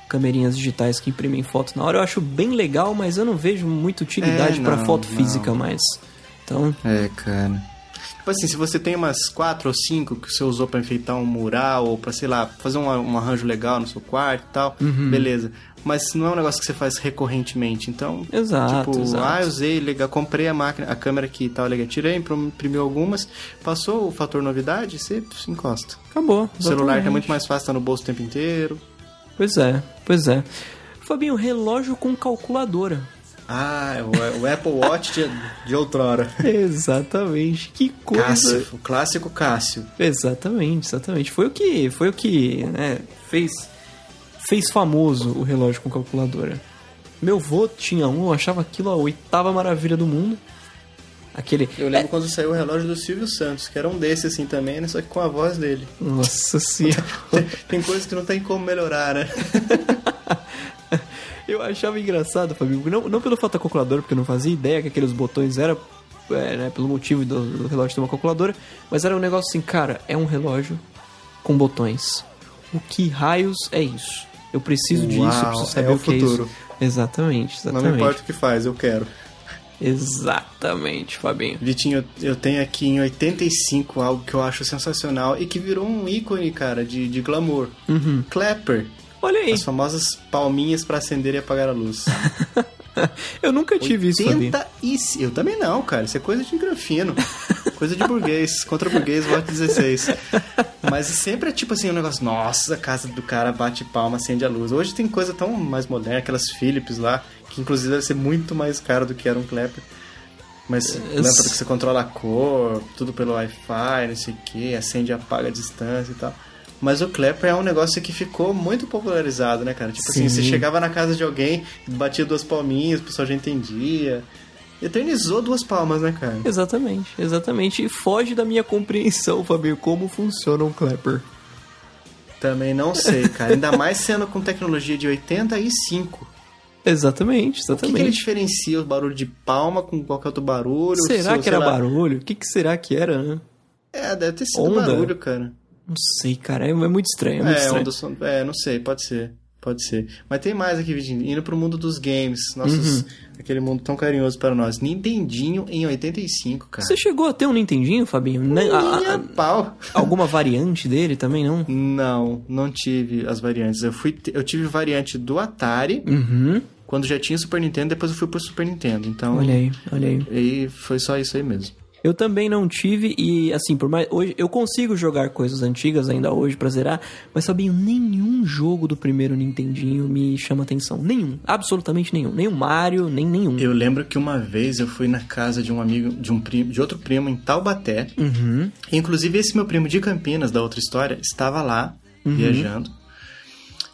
camerinhas digitais que imprimem foto na hora. Eu acho bem legal, mas eu não vejo muita utilidade
É,
pra
não,
foto
não.
física mais. Então,
É, cara. Tipo assim, se você tem umas quatro ou cinco que você usou pra enfeitar um mural ou pra, sei lá, fazer um, um arranjo legal no seu quarto e tal,
Uhum.
beleza. Mas não é um negócio que você faz recorrentemente, então...
Exato,
Tipo,
exato.
ah, eu usei, legal, comprei a máquina, a câmera aqui e tal, legal, tirei, imprimiu algumas, passou o fator novidade, você pss, encosta.
acabou.
O celular é
exatamente.
muito mais fácil, tá no bolso o tempo inteiro.
Pois é, pois é. Fabinho, relógio com calculadora.
Ah, é o, o Apple Watch de, de outrora.
Exatamente. Que coisa.
Cássio, o clássico Cássio.
Exatamente, exatamente. Foi o que, foi o que, né, fez fez famoso o relógio com calculadora. Meu vô tinha um, eu achava aquilo a oitava maravilha do mundo. Aquele
Eu lembro quando saiu o relógio do Silvio Santos, que era um desse assim também, né? Só que com a voz dele.
Nossa senhora.
Tem, tem coisas que não tem como melhorar, né?
Eu achava engraçado, Fabinho. Não, não pelo fato da calculadora, porque eu não fazia ideia que aqueles botões eram, é, né, pelo motivo do, do relógio ter uma calculadora, mas era um negócio assim, cara, é um relógio com botões. O que raios é isso? Eu preciso disso, eu
Uau,
preciso saber
é o
o que é
futuro.
isso. Exatamente,
Não
exatamente.
me importa o que faz, eu quero.
Exatamente, Fabinho.
Vitinho, eu tenho aqui em 85 algo que eu acho sensacional e que virou um ícone, cara, de, de glamour.
Uhum.
Clapper.
Olha aí,
As famosas palminhas pra acender e apagar a luz.
eu nunca tive isso, Fabinho.
80 e... Eu também não, cara. Isso é coisa de grafino. coisa de burguês. Contra burguês, voto 16. Mas sempre é tipo assim, um negócio... Nossa, a casa do cara bate palma, acende a luz. Hoje tem coisa tão mais moderna. Aquelas Philips lá, que inclusive deve ser muito mais caro do que era um Clapper. Mas lâmpada que você controla a cor, tudo pelo Wi-Fi, não sei o que, acende e apaga a distância e tal. Mas o Clapper é um negócio que ficou muito popularizado, né, cara? Tipo assim,
Sim.
você chegava na casa de alguém, batia duas palminhas, o pessoal já entendia. Eternizou duas palmas, né, cara?
Exatamente, exatamente. E foge da minha compreensão, Fabinho, como funciona um clapper.
Também não sei, cara. Ainda mais sendo com tecnologia de 85.
Exatamente,
O que, que ele
exatamente.
diferencia o barulho de palma com qualquer outro barulho?
será
Se-
que era barulho? O que, que será que era, né?
É, deve ter sido
Onda?
barulho, cara.
Não sei, cara. É, é muito estranho, é muito
É,
estranho.
onda som... é, não sei, pode ser. Pode ser. Mas tem mais aqui, Virginia. Indo pro mundo dos games. Nossos,
Uhum.
Aquele mundo tão carinhoso para nós. Nintendinho em 85, cara.
Você chegou a ter um Nintendinho, Fabinho? Né? A- a-
pau.
alguma variante dele também, não?
Não, não tive as variantes. Eu, fui, eu tive variante do Atari,
Uhum.
quando já tinha Super Nintendo, depois eu fui pro Super Nintendo. Então,
Olha aí, olha aí.
e foi só isso aí mesmo.
Eu também não tive e assim, por mais hoje eu consigo jogar coisas antigas ainda hoje pra zerar, mas Fabinho, nenhum jogo do primeiro Nintendinho me chama atenção, nenhum, absolutamente nenhum, nem o Mario, nem nenhum.
Eu lembro que uma vez eu fui na casa de um amigo, de um primo, de outro primo em Taubaté.
Uhum.
Inclusive esse meu primo de Campinas, da outra história, estava lá,
Uhum.
viajando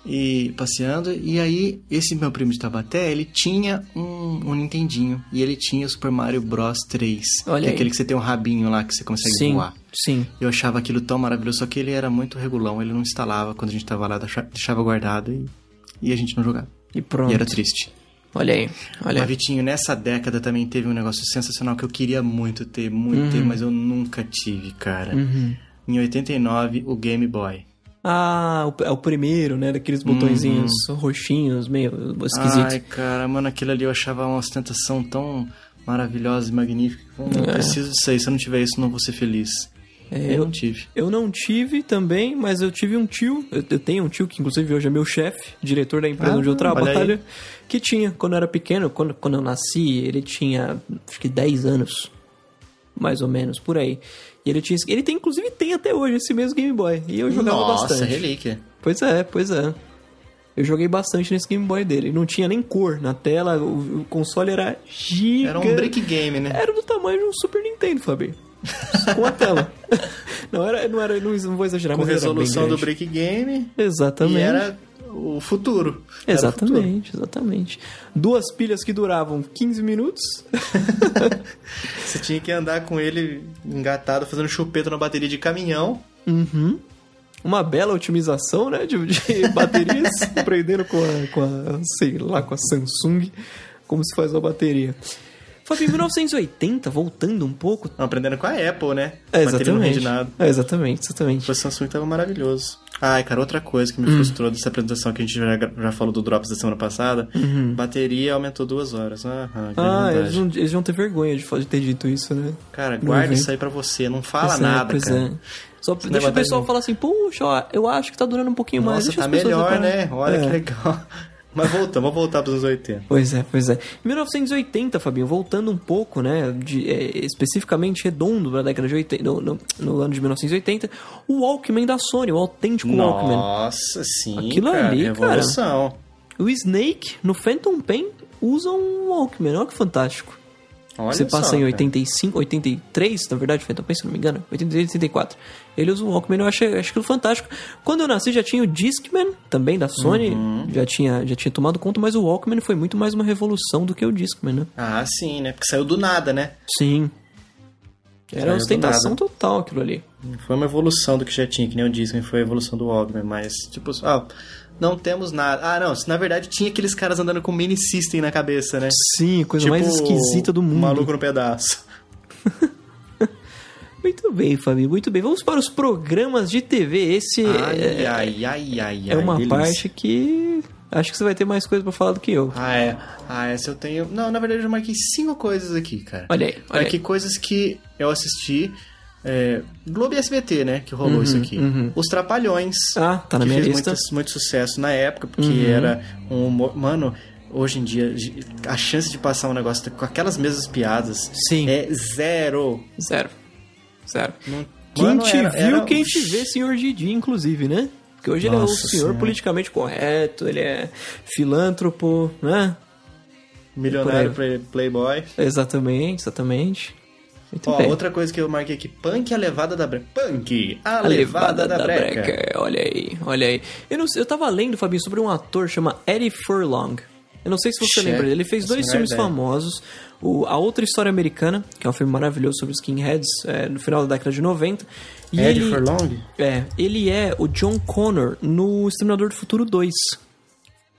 e passeando. E aí, esse meu primo de Taubaté, ele tinha um, um Nintendinho. E ele tinha o Super Mario Bros 3.
Olha
que é
aí.
aquele que você tem um rabinho lá que você consegue
Sim,
voar.
sim.
Eu achava aquilo tão maravilhoso, só que ele era muito regulão, ele não instalava quando a gente tava lá, deixa- deixava guardado e, e a gente não jogava.
E pronto.
E era triste.
Olha aí, olha.
Mas, Vitinho, nessa década também teve um negócio sensacional que eu queria muito ter, muito
Uhum.
ter, mas eu nunca tive, cara. Em 89, o Game Boy.
Ah, o, é o primeiro, né, daqueles botõezinhos roxinhos, meio esquisitos.
Uhum. Ai, cara, mano, aquilo ali eu achava uma ostentação tão maravilhosa e magnífica. Eu não preciso disso aí, se eu não tiver isso, não vou ser feliz.
É,
eu não tive.
Eu não tive também, mas eu tive um tio. Eu, eu tenho um tio que, inclusive, hoje é meu chefe, diretor da empresa
Ah,
onde eu trabalho, que tinha, quando eu era pequeno, quando, quando eu nasci, ele tinha acho que 10 anos, mais ou menos, por aí. E ele tinha. Ele tem, inclusive, tem até hoje esse mesmo Game Boy. E eu jogava
Nossa,
bastante.
relíquia.
Pois é, pois é. Eu joguei bastante nesse Game Boy dele. Não tinha nem cor na tela, o, o console era giga.
Era um break game, né?
Era do tamanho de um Super Nintendo, Fabinho. Com a tela. não, era, não era, não, não vou exagerar,
Com
mas
resolução do break game.
Exatamente.
E era o futuro. O futuro.
Exatamente, exatamente. Duas pilhas que duravam 15 minutos.
Você tinha que andar com ele engatado, fazendo chupeta na bateria de caminhão.
Uma bela otimização, né? De, de baterias. aprendendo com a, com a, sei lá, com a Samsung. Como se faz uma bateria. Fabinho, em 1980, voltando um pouco.
Aprendendo com a Apple, né?
É, exatamente.
nada.
É, exatamente, exatamente.
O Samsung tava maravilhoso. Ai, cara, outra coisa que me
Hum.
frustrou dessa apresentação que a gente já, já falou do Drops da semana passada, bateria aumentou duas horas. Aham,
Uhum. Ah,
verdade.
eles vão, eles vão ter vergonha de, de ter dito isso, né?
Cara, guarda isso aí pra você, não fala
é,
nada,
pois
cara.
é. Só
Esse
deixa o
negócio
pessoal falar assim, puxa, ó, eu acho que tá durando um pouquinho mais.
Nossa,
Deixa
tá melhor, né? Olha
É.
que legal. Mas voltamos, vamos voltar pros anos 80.
Pois é, pois é. Em 1980, Fabinho, voltando um pouco, né, de, é, especificamente redondo na década de 80, no, no- no ano de 1980, o Walkman da Sony, o autêntico Walkman.
Nossa, sim,
Aquilo
cara,
ali, cara.
revolução.
O Snake, no Phantom Pain, usa um Walkman, olha que fantástico.
Olha
Você passa
só,
em
cara.
85, 83, na verdade, Pain, se não me engano, 83, 84. Ele usa o Walkman, eu acho, acho aquilo fantástico. Quando eu nasci já tinha o Discman, também da Sony,
Uhum.
já, tinha, já tinha tomado conta, mas o Walkman foi muito mais uma revolução do que o Discman, né?
Ah, sim, né? Porque saiu do nada, né?
Sim. Era
Saiu
ostentação total aquilo ali.
Foi uma evolução do que já tinha, que nem o Disney foi a evolução do Walkman, mas, tipo, ah, não temos nada. Ah, não, na verdade tinha aqueles caras andando com mini system na cabeça, né?
Sim, coisa mais
Tipo,
esquisita do mundo.
Maluco no pedaço.
Muito bem, Fabi, muito bem. Vamos para os programas de TV. Esse
Ai,
é,
ai, ai, ai,
é uma
delícia.
parte que acho que você vai ter mais coisa pra falar do que eu.
Ah, é. Ah, essa eu tenho. Não, na verdade eu marquei cinco coisas aqui, cara.
Olha aí, olha
Marquei
aí.
coisas que eu assisti. É, Globo e SBT, né? Que rolou isso aqui. Os Trapalhões.
Uhum, Ah, tá na minha
fez
lista. Uhum.
Muito, muito sucesso na época, porque era um humor. Mano, hoje em dia, a chance de passar um negócio com aquelas mesmas piadas
Sim.
é zero.
Zero. Zero.
Não-
Quem
Mano,
te
era-
viu,
era-
quem te vê, senhor Didi, inclusive, né? Porque hoje ele é o
Nossa
senhor
Senhora.
politicamente correto, ele é filântropo, né?
Milionário Playboy.
Exatamente, exatamente. Muito
Ó,
bem.
outra coisa que eu marquei aqui: Punk a levada da breca. Punk, a, levada, da, breca.
Olha aí, olha aí. Eu, não sei, eu tava lendo, Fabinho, sobre um ator chama Eddie Furlong. Eu não sei se você lembra dele. Ele fez
a
dois
menor
filmes
ideia.
famosos. O, a Outra História Americana, que é um filme maravilhoso sobre os skinheads, é, no final da década de 90. E
Ed
ele,
Furlong?
É, ele é o John Connor no Exterminador do Futuro 2.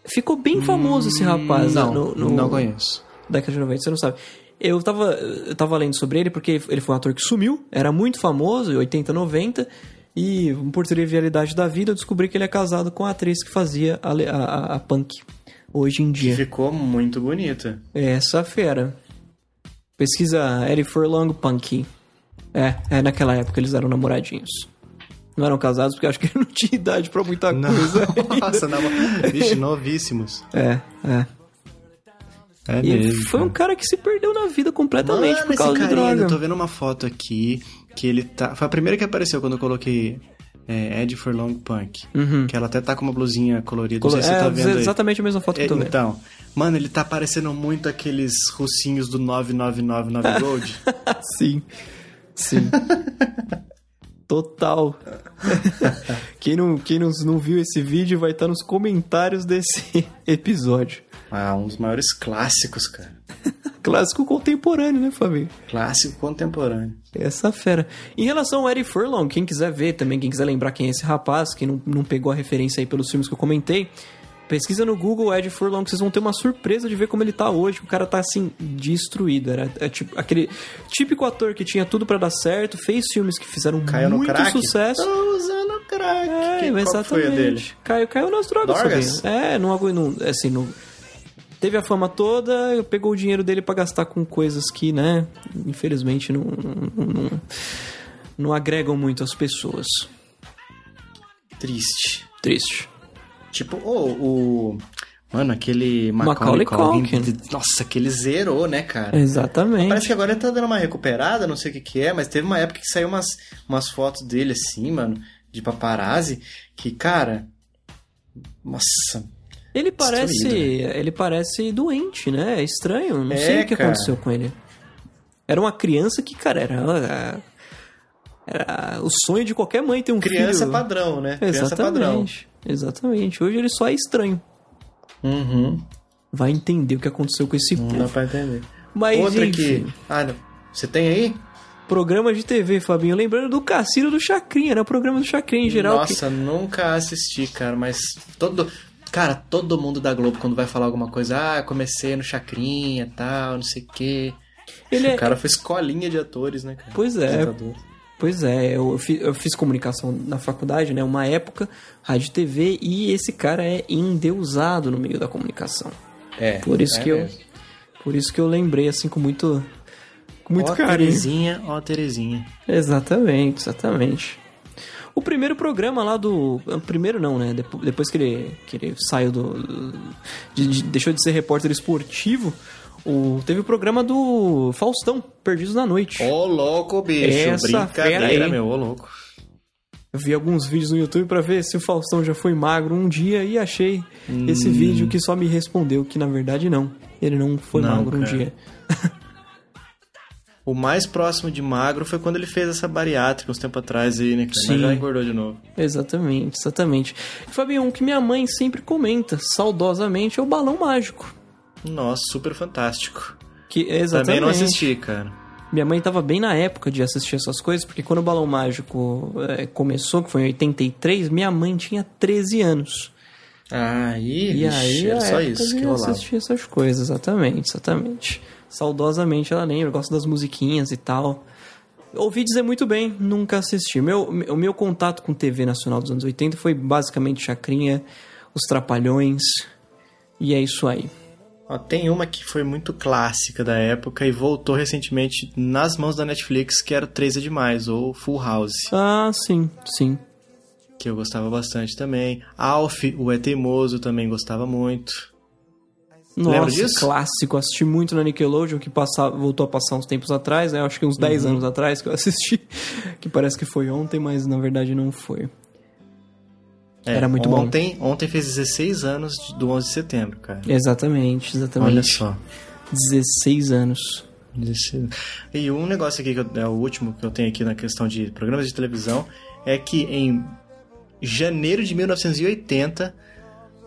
Ficou bem famoso esse rapaz
Não,
no, no,
não conheço.
década de 90, você não sabe. Eu tava, eu tava lendo sobre ele porque ele foi um ator que sumiu, era muito famoso, em 80, 90, e por trivialidade da vida eu descobri que ele é casado com a atriz que fazia a, a, a- Punk hoje em dia.
Ficou muito bonita.
Essa fera. Pesquisa Eddie Furlong Punk. É, é naquela época eles eram namoradinhos. Não eram casados porque eu acho que ele não tinha idade pra muita coisa.
Nossa, não. Vixe, novíssimos.
É, é.
É
E
mesmo.
foi um cara que se perdeu na vida completamente
Mano,
por causa
esse
de droga.
eu tô vendo uma foto aqui que ele tá. Foi a primeira que apareceu quando eu coloquei é, Ed Furlong Punk. Que ela até tá com uma blusinha colorida.
Colo-
Não sei se
é,
você tá vendo aí.
exatamente a mesma foto que eu tô vendo.
Então, mano, ele tá parecendo muito aqueles russinhos do 9999 Gold.
Sim. Sim. Total. quem não, quem não, não viu esse vídeo vai estar nos comentários desse episódio.
Ah, um dos maiores clássicos, cara.
Clássico contemporâneo, né, Fabinho?
Clássico contemporâneo.
Essa fera. Em relação ao Eddie Furlong, quem quiser ver também, quem quiser lembrar quem é esse rapaz, quem não, não pegou a referência aí pelos filmes que eu comentei, pesquisa no Google Eddie Furlong, que vocês vão ter uma surpresa de ver como ele tá hoje. O cara tá assim, destruído. Era é tipo, aquele típico ator que tinha tudo pra dar certo, fez filmes que fizeram
Caiu no
muito
crack?
sucesso.
Tô usando crack.
É,
que
exatamente.
foi a dele?
Caiu, caiu nas drogas,
Dorgas?
É, não, não assim, não, teve a fama toda, pegou o dinheiro dele pra gastar com coisas que, né, infelizmente não, não, não, não agregam muito às pessoas.
Triste.
Triste.
Tipo, o. o mano, aquele
Macaulay
Macaulay,
Culkin.
Culkin. Nossa, que ele zerou, né, cara?
Exatamente.
Parece que agora ele tá dando uma recuperada, não sei o que que é, mas teve uma época que saiu umas, umas fotos dele assim, mano, de paparazzi, que, cara. Nossa.
Ele parece,
Destruído,
ele parece doente, né? É estranho, não
É,
sei o que
cara.
aconteceu com ele. Era uma criança que, cara, era, era o sonho de qualquer mãe ter um
Criança
filho.
padrão, né? Criança padrão.
Exatamente. Exatamente. Hoje ele só é estranho.
Uhum.
Vai entender o que aconteceu com esse
Não
povo.
dá pra entender.
Mas
Outra
enfim,
que. Ah, não. Você tem aí?
programa de TV, Fabinho. Lembrando do Cassino do Chacrinha, né? O programa do Chacrinha em geral. que-
Nossa, nunca assisti, cara, mas todo. Cara, todo mundo da Globo, quando vai falar alguma coisa, ah, comecei no Chacrinha e tal, não sei o quê.
Ele é-
O cara foi escolinha de atores, né, cara?
Pois é. Pois é, eu fi- eu fiz, comunicação na faculdade, né? Uma época, rádio e TV, e esse cara é endeusado no meio da comunicação.
É.
Por isso
é
que eu.
mesmo.
Por isso que eu lembrei, assim, com muito. Com muito
ó,
carinho.
Terezinha, ó, Terezinha.
Exatamente, exatamente. O primeiro programa lá do. o Primeiro não, né? Depo- Depois que ele, que ele saiu do. de- de- deixou de ser repórter esportivo, o, teve o programa do Faustão, Perdidos na Noite.
Ô, louco, bicho.
Essa fera
Brincadeira,
aí.
meu, ô, louco.
Eu vi alguns vídeos no YouTube pra ver se o Faustão já foi magro um dia e achei esse vídeo que só me respondeu que na verdade não. Ele não foi
Não,
magro um
cara.
dia.
O mais próximo de magro foi quando ele fez essa bariátrica uns tempo atrás aí, né?
Sim.
Mas já engordou de novo.
Exatamente, exatamente. E, Fabinho, um que minha mãe sempre comenta, saudosamente, é o balão mágico.
Nossa, super fantástico.
Que, exatamente.
Também não assisti, cara.
Minha mãe tava bem na época de assistir essas coisas, porque quando o Balão Mágico é, começou, que foi em 83, minha mãe tinha 13 anos.
Ah, e,
E aí,
era só isso que rolava.
assistir essas coisas, exatamente, exatamente. Saudosamente ela lembra, gosta das musiquinhas e tal. Ouvi dizer muito bem, nunca assisti. Meu, o meu contato com TV nacional dos anos 80 foi basicamente Chacrinha, Os Trapalhões, e é isso aí.
Ó, tem uma que foi muito clássica da época e voltou recentemente nas mãos da Netflix, que era o 3 é Demais, ou Full House,
Ah, sim, sim.
que eu gostava bastante também. Alf, o É Teimoso, também gostava muito.
Nossa,
Lembra disso?
clássico. Assisti muito na Nickelodeon, que passava, voltou a passar uns tempos atrás, né? Acho que uns 10
Uhum.
anos atrás que eu assisti. Que parece que foi ontem, mas na verdade não foi.
É,
Era muito bom.
ontem, Ontem fez 16 anos do 11 de setembro, cara.
Exatamente, exatamente.
Olha só.
16 anos.
16. E um negócio aqui, que eu- é o último que eu tenho aqui na questão de programas de televisão, é que em janeiro de 1980,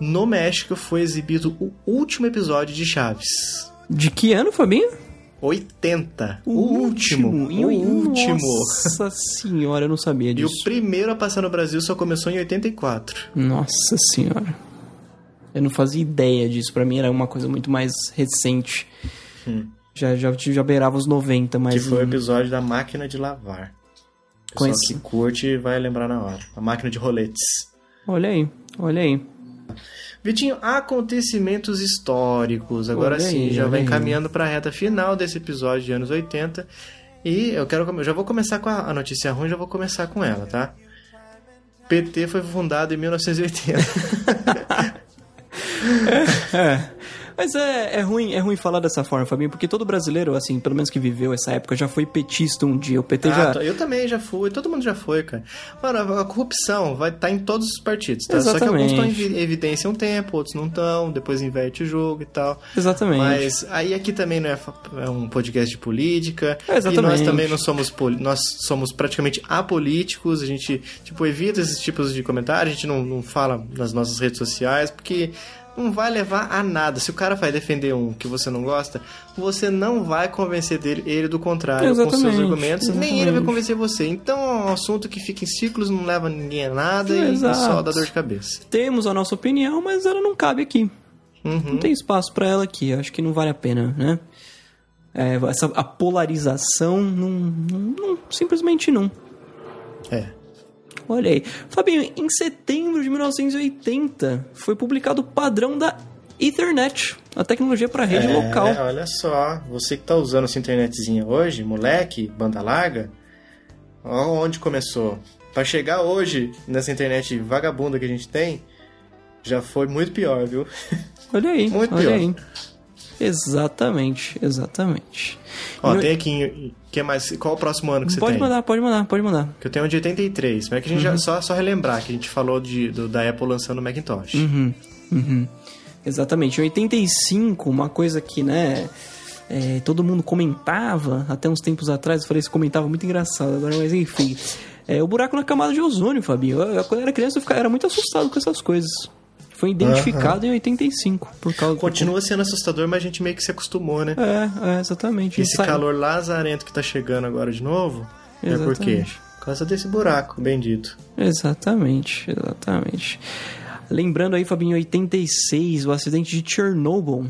no México foi exibido o último episódio de Chaves.
De que ano, Fabinho?
80. O, último.
Em
O último.
Nossa senhora, eu não sabia
E
disso.
o primeiro a passar no Brasil só começou em 84.
Nossa senhora. Eu não fazia ideia disso. Pra mim era uma coisa muito mais recente. Já, já, já beirava os 90, mas.
Que foi o
hum,
episódio da máquina de lavar. O pessoal
Conheci.
que curte vai lembrar na hora. A máquina de roletes.
Olha aí, olha aí.
Vitinho, acontecimentos históricos. Agora
Olha
sim,
aí,
já
aí.
encaminhando para a reta final desse episódio de anos 80. E eu quero eu já vou começar com a, a notícia ruim, já vou começar com ela, tá? PT foi fundado em 1980.
É. Mas é, é ruim, é ruim falar dessa forma, Fabinho, porque todo brasileiro, assim, pelo menos que viveu essa época, já foi petista um dia. O PT
Ah,
já.
eu também já fui, todo mundo já foi, cara. Mano, a corrupção vai estar em todos os partidos, tá? Só que alguns estão em
Exatamente.
evi- evidência um tempo, outros não estão, depois inverte o jogo e tal.
Exatamente.
Mas aí aqui também não é, é um podcast de política.
É, exatamente.
E nós também não somos nós somos praticamente apolíticos, a gente tipo evita esses tipos de comentários, a gente não, não fala nas nossas redes sociais, porque não vai levar a nada. Se o cara vai defender um que você não gosta, você não vai convencer dele, ele do contrário com seus
Exatamente,
argumentos, nem ele vai
exatamente.
convencer você. Então é um assunto que fica em ciclos, não leva ninguém a nada e
Exato.
só dá dor de cabeça.
Temos a nossa opinião, mas ela não cabe aqui.
Uhum.
Não tem espaço pra ela aqui. Acho que não vale a pena, né? É, essa, a polarização não, não, não- simplesmente não. Olha aí. Fabinho, em setembro de 1980 foi publicado o padrão da Ethernet, a tecnologia para rede
É,
local.
olha só, você que tá usando essa internetzinha hoje, moleque, banda larga, ó onde começou. Pra chegar hoje nessa internet vagabunda que a gente tem, já foi muito pior, viu?
Olha aí,
Muito
olha
pior.
aí. Exatamente, exatamente.
Ó,
No-
tem aqui, que mais, qual o próximo ano que você
Pode
tem?
mandar, pode mandar, pode mandar.
Que eu tenho um de 83, mas é que a gente
Uhum.
já, só, só relembrar que a gente falou de, do- da Apple lançando o Macintosh.
Uhum, uhum. Exatamente. Em 85, uma coisa que, né, é, todo mundo comentava até uns tempos atrás, eu falei isso comentava muito engraçado agora, mas enfim. É, o buraco na camada de ozônio, Fabinho. Eu, eu, quando eu era criança, eu ficava, era muito assustado com essas coisas. Foi identificado em 85, por causa do-
Continua sendo assustador, mas a gente meio que se acostumou, né?
É, é, exatamente.
Esse calor lazarento que tá chegando agora de novo, é por quê?
Exatamente.
Por causa desse buraco, bendito.
Exatamente, exatamente. Lembrando aí, Fabinho, 86, o acidente de Chernobyl.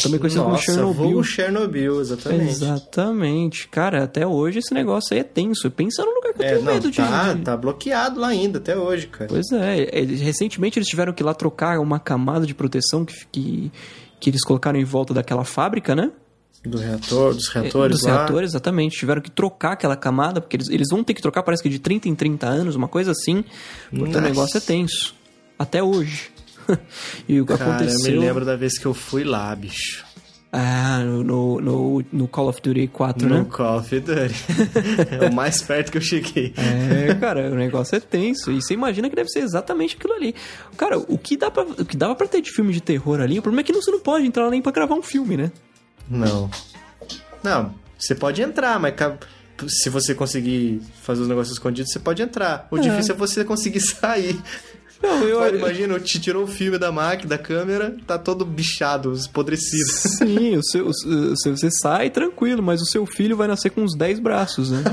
Também conhecido como
Nossa,
Chernobyl.
vulgo Chernobyl, exatamente.
Exatamente. Cara, até hoje esse negócio aí é tenso. Pensa no lugar que eu
É,
tenho
não,
medo de...
tá,
de-
tá bloqueado lá ainda, até hoje, cara.
Pois é, eles- recentemente eles tiveram que ir lá trocar uma camada de proteção que, que, que eles colocaram em volta daquela fábrica, né?
Do reator, dos reatores
Dos
lá.
reatores, exatamente. Tiveram que trocar aquela camada, porque eles, eles vão ter que trocar, parece que de 30 em 30 anos, uma coisa assim. Porque
Nossa.
o negócio é tenso. Até hoje. e o que
Cara,
aconteceu...
eu me lembro da vez que eu fui lá, bicho.
Ah, no, no, no Call of Duty 4,
No
né?
Call of Duty. é o mais perto que eu cheguei.
É, cara, o negócio é tenso. E você imagina que deve ser exatamente aquilo ali. Cara, o que, dá pra, o que dava pra ter de filme de terror ali, o problema é que não, você não pode entrar nem pra gravar um filme, né?
Não. Não, você pode entrar, mas se você conseguir fazer os negócios escondidos, você pode entrar. O difícil é você conseguir sair.
Não, eu,
Olha, imagina, te tirou o filme da máquina, da câmera, tá todo bichado, espodrecido.
Sim, o seu, o seu- você sai tranquilo, mas o seu filho vai nascer com uns 10 braços, né?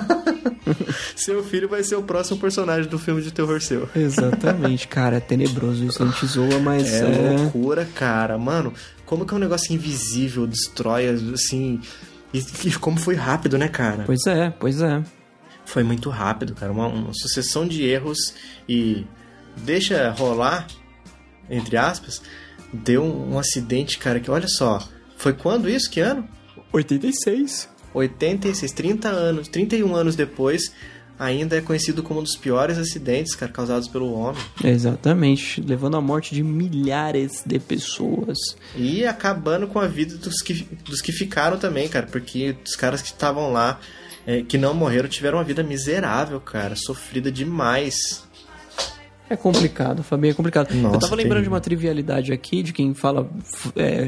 Seu filho vai ser o próximo personagem do filme de terror seu.
Exatamente, cara, é tenebroso isso, a gente zoa, mas
É,
é...
loucura, cara. Mano, como que é um negócio invisível, destrói, assim... E, e como foi rápido, né, cara?
Pois é, pois é.
Foi muito rápido, cara. Uma, uma sucessão de erros e deixa rolar, entre aspas, deu um, um acidente, cara, que olha só. Foi quando isso? Que ano?
86.
86, 30 anos, 31 anos depois, ainda é conhecido como um dos piores acidentes, cara, causados pelo homem.
Exatamente, levando à morte de milhares de pessoas.
E acabando com a vida dos que, dos que ficaram também, cara, porque os caras que estavam lá, é, que não morreram, tiveram uma vida miserável, cara, sofrida demais.
É complicado, Fabinho, é complicado.
Nossa,
eu tava lembrando
terrível.
de uma trivialidade aqui, de quem fala. é,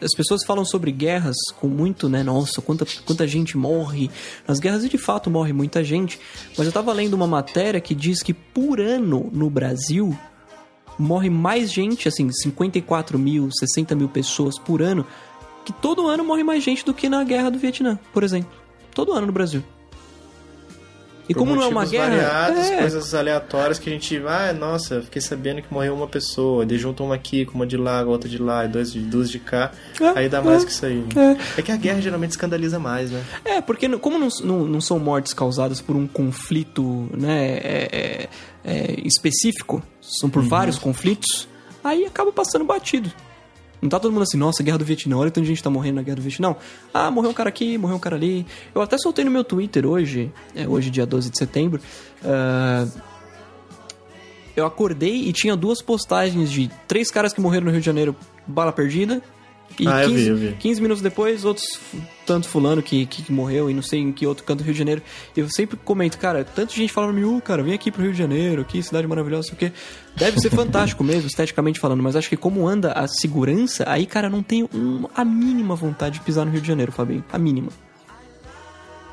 as pessoas falam sobre guerras com muito, né? Nossa, quanta, quanta gente morre nas guerras, e de fato morre muita gente. Mas eu tava lendo uma matéria que diz que por ano no Brasil morre mais gente, assim, 54 mil, 60 mil pessoas por ano, que todo ano morre mais gente do que na guerra do Vietnã, por exemplo. Todo ano no Brasil. E como não é uma guerra.
variados,
é,
coisas aleatórias que a gente. Ah, nossa, fiquei sabendo que morreu uma pessoa. Daí juntam uma aqui, com uma de lá, outra de lá, e dois, de- duas de cá.
É,
aí dá
é,
mais que isso aí. né?
é.
É que a guerra geralmente escandaliza mais, né?
É, porque como não, não, não são mortes causadas por um conflito né, é, é, é, específico, são por vários conflitos, aí acaba passando batido. Não tá todo mundo assim, nossa, guerra do Vietnã, olha tanta gente tá morrendo na guerra do Vietnã. Não. Ah, morreu um cara aqui, morreu um cara ali. Eu até soltei no meu Twitter hoje, é, hoje dia 12 de setembro, ah, eu acordei e tinha duas postagens de três caras que morreram no Rio de Janeiro, bala perdida. E
Ah, eu
15,
vi, eu vi.
15 minutos depois, outros, tanto fulano que, que, que morreu e não sei em que outro canto do Rio de Janeiro. Eu sempre comento, cara, tanta gente fala pra mim, uh, cara, vem aqui pro Rio de Janeiro, que cidade maravilhosa, sei o quê. Deve ser fantástico mesmo, esteticamente falando, mas acho que como anda a segurança, aí, cara, não tenho um- a mínima vontade de pisar no Rio de Janeiro, Fabinho. A mínima.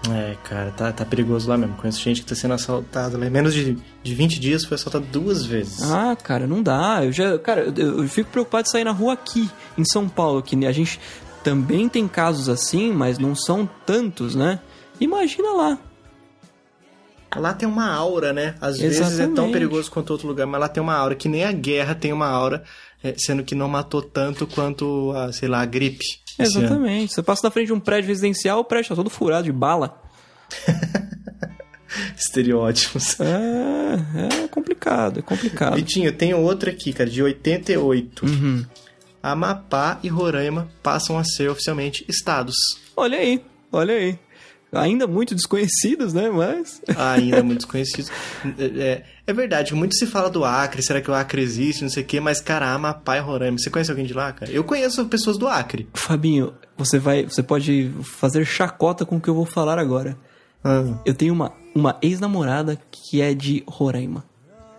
É, cara, tá, tá perigoso lá mesmo. Conheço gente que tá sendo assaltada. Em menos de, de 20 dias foi assaltado duas vezes.
Ah, cara, não dá. Eu já, cara, eu, eu fico preocupado de sair na rua aqui, em São Paulo, que a gente também tem casos assim, mas não são tantos, né? Imagina lá.
Lá tem uma aura, né? Às vezes é tão
Exatamente.
perigoso quanto outro lugar, mas lá tem uma aura, que nem a guerra tem uma aura, é, sendo que não matou tanto quanto, a, sei lá, a gripe.
Exatamente. Você passa na frente de um prédio residencial, o prédio tá todo furado de bala.
Estereótipos.
É, é complicado, é complicado.
Vitinho, tem outra aqui, cara, de 88.
Uhum.
Amapá e Roraima passam a ser oficialmente estados.
Olha aí, olha aí. Ainda muito desconhecidos, né? Mas.
Ainda muito desconhecidos. É, é verdade, muito se fala do Acre, será que o Acre existe, não sei o quê, mas, cara, Amapá e Roraima, você conhece alguém de lá, cara? Eu conheço pessoas do Acre.
Fabinho, você vai. Você pode fazer chacota com o que eu vou falar agora.
Ah,
Eu tenho uma, uma ex-namorada que é de Roraima.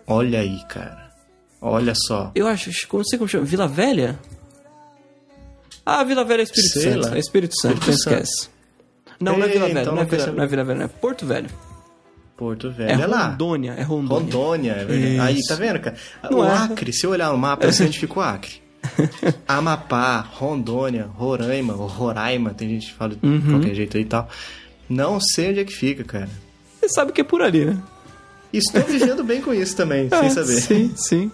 olha aí, cara. Olha só.
Eu acho, não sei como chama, Vila Velha? Ah, Vila Velha é Espírito
Sei
Santo.
lá.
É Espírito Santo,
Espírito
não esquece. Não, não é
Ei,
Vila Velha,
então
não, é
não
Vila, não é Vila Velha, não é Porto Velho.
Porto Velho,
É
é, lá.
Rondônia, é Rondônia.
Rondônia, é verdade. Aí,
Isso.
tá vendo, cara?
Não
o
é.
Acre, se eu olhar no mapa, eu sei onde fica o Acre. Amapá, Rondônia, Roraima, ou Roraima, tem gente que fala de
Uhum.
qualquer jeito aí e tal. Não sei onde é que fica, cara.
Você sabe que é por ali, né?
Estou vivendo bem com isso também, sem
Ah,
saber.
Sim, sim.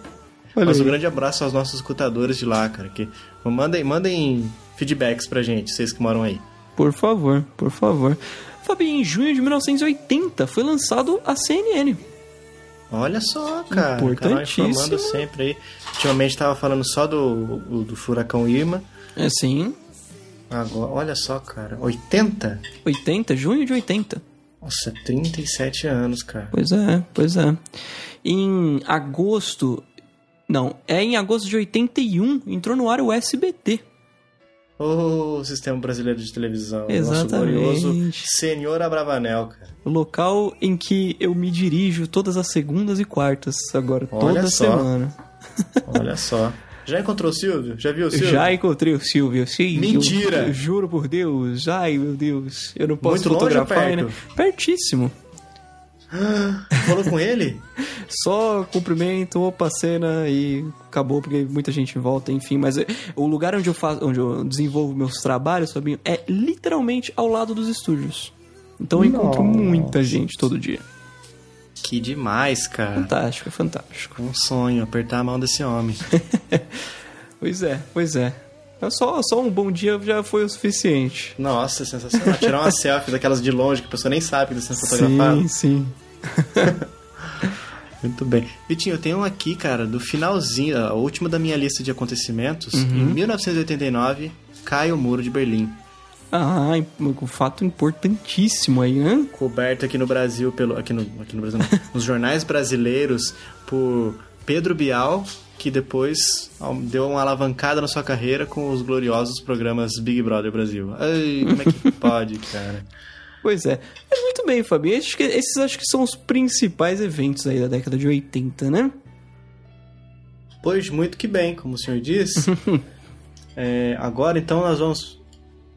Olha
Mas um
aí.
grande abraço aos nossos escutadores de lá, cara. Que mandem, mandem feedbacks pra gente, vocês que moram aí.
Por favor, por favor. Fabinho, em junho de 1980 foi lançado a CNN.
Olha só, cara.
Importantíssimo.
Informando sempre aí. Ultimamente tava falando só do, do, do furacão Irma.
É sim,
Agora, olha só, cara. 80?
80, junho de 80.
Nossa, 37 anos, cara.
Pois é, pois é. Em agosto. Não, é em agosto de 81 entrou no ar o SBT.
Ô, Sistema Brasileiro de Televisão.
Exatamente.
Nosso glorioso Senhor Abravanel, cara.
O local em que eu me dirijo todas as segundas e quartas agora,
Olha
toda
só.
semana.
Olha só. Já encontrou o Silvio? Já viu o Silvio?
Já encontrei o Silvio, sim.
Mentira!
Eu, eu juro por Deus. Ai, meu Deus. Eu não posso
Muito longe
fotografar,
perto?
né? Pertíssimo.
Falou com ele?
Só cumprimento, opa, cena e acabou, porque muita gente volta, enfim. Mas é, o lugar onde eu faço, onde eu desenvolvo meus trabalhos, Fabinho, é literalmente ao lado dos estúdios. Então eu encontro
Nossa.
muita gente todo dia.
Que demais, cara.
Fantástico, é fantástico.
Um sonho, apertar a mão desse homem.
Pois é, pois é. É Só, só um bom dia já foi o suficiente.
Nossa, sensacional. Tirar uma selfie daquelas de longe que a pessoa nem sabe que está sendo fotografado.
Sim, sim.
Muito bem. Vitinho, eu tenho um aqui, cara, do finalzinho, a última da minha lista de acontecimentos.
Uhum.
Em 1989, cai o Muro de Berlim.
Ah, um fato importantíssimo aí, né?
Coberto aqui no Brasil, pelo aqui no, aqui no Brasil, nos jornais brasileiros, por Pedro Bial, que depois deu uma alavancada na sua carreira com os gloriosos programas Big Brother Brasil. Ai, como é que pode, cara?
Pois é. Mas muito bem, Fabinho. Acho que esses acho que são os principais eventos aí da década de 80, né?
Pois muito que bem, como o senhor disse. É, agora então nós vamos.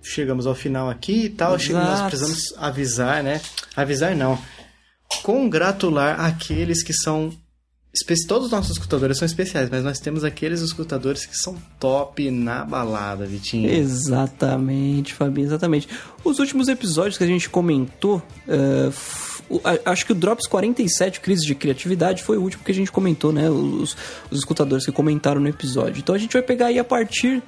Chegamos ao final aqui e tal. Che- Nós precisamos avisar, né? Avisar não. Congratular aqueles que são todos os nossos escutadores são especiais, mas nós temos aqueles escutadores que são top na balada, Vitinho.
Exatamente, Fabinho, exatamente. Os últimos episódios que a gente comentou, a- acho que o Drops 47, Crise de Criatividade, foi o último que a gente comentou, né? Os, os escutadores que comentaram no episódio. Então a gente vai pegar aí a partir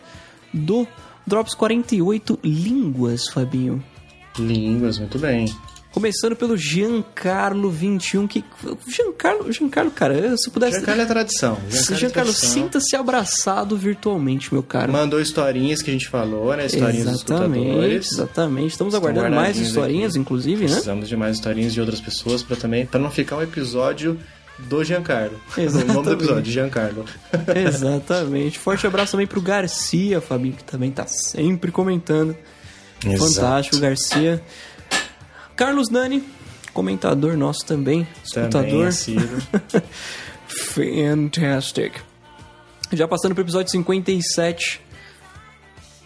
do Drops 48, Línguas, Fabinho.
Línguas, muito bem.
Começando pelo Giancarlo21, que... Giancarlo, Giancarlo cara, se pudesse...
Giancarlo é tradição. Giancarlo, é
Giancarlo,
tradição.
sinta-se abraçado virtualmente, meu cara.
Mandou historinhas que a gente falou, né? Historinhas dos
Exatamente,
escutadores.
exatamente. Estamos aguardando mais historinhas,
aqui.
inclusive, né?
Precisamos de mais historinhas de outras pessoas para também, para não ficar um episódio do Giancarlo. O
Exatamente.
nome do episódio, Giancarlo.
Exatamente. Forte abraço também pro Garcia, Fabinho, que também tá sempre comentando. Fantástico, Garcia. Carlos Nani, comentador nosso também,
Também
escutador.
assíduo.
Fantastic. Já passando pro episódio 57.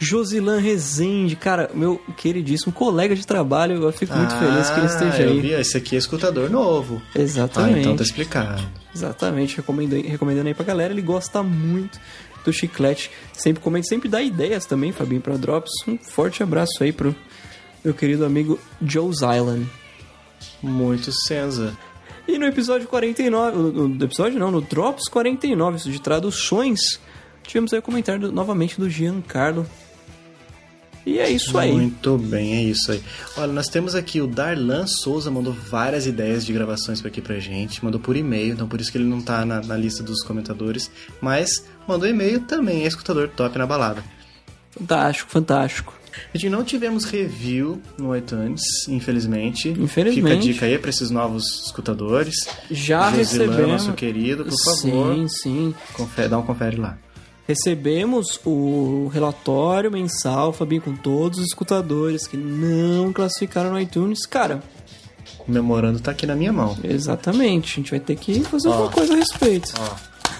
Josilan Rezende, cara, meu queridíssimo colega de trabalho, eu fico muito feliz que ele esteja
Ah, eu
aí.
vi, esse aqui é escutador novo. Ah,
Exatamente.
então tá explicado.
Exatamente, recomendo, recomendando aí pra galera. Ele gosta muito do chiclete. Sempre comenta, sempre dá ideias também, Fabinho, pra Drops. Um forte abraço aí pro meu querido amigo Joe's Island.
Muito senza.
E no episódio 49, no, episódio não, no Drops 49, isso de traduções, tivemos aí o comentário do- novamente do Giancarlo. E é isso aí.
Muito bem, é isso aí. Olha, nós temos aqui o Darlan Souza, mandou várias ideias de gravações pra aqui pra gente, mandou por e-mail, então por isso que ele não tá na, na lista dos comentadores, mas mandou e-mail também, é escutador top na balada.
Fantástico, fantástico.
A gente não tivemos review no iTunes, infelizmente.
Infelizmente.
Fica a dica aí pra esses novos escutadores.
Já recebemos.
nosso querido, por favor,
Sim, sim.
confere, dá um confere lá.
Recebemos o relatório mensal, Fabinho, com todos os escutadores que não classificaram no iTunes. Cara,
Comemorando tá aqui na minha mão.
exatamente. A gente vai ter que fazer
Ó.
alguma coisa a respeito.
Ó.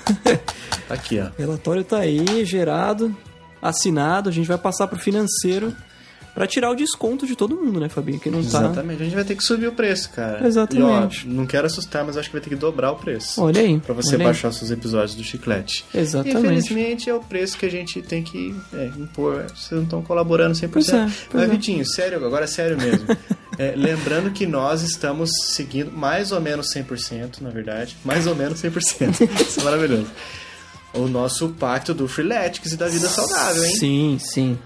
tá aqui, ó.
O relatório tá aí, gerado, assinado. A gente vai passar pro financeiro pra tirar o desconto de todo mundo, né, Fabinho? Que não tá.
Exatamente, a gente vai ter que subir o preço, cara.
Exatamente.
E, ó, não quero assustar, mas acho que vai ter que dobrar o preço.
Olha aí.
Pra você
aí.
baixar os seus episódios do Chiclete.
Exatamente.
Infelizmente é o preço que a gente tem que é, impor. Vocês não estão colaborando 100%.
Pois é, pois
Mas,
é.
Vitinho, sério, agora é sério mesmo. É, lembrando que nós estamos seguindo mais ou menos 100%, na verdade. Mais ou menos 100%. Isso é maravilhoso. O nosso pacto do Freeletics e da vida saudável, hein?
Sim, sim.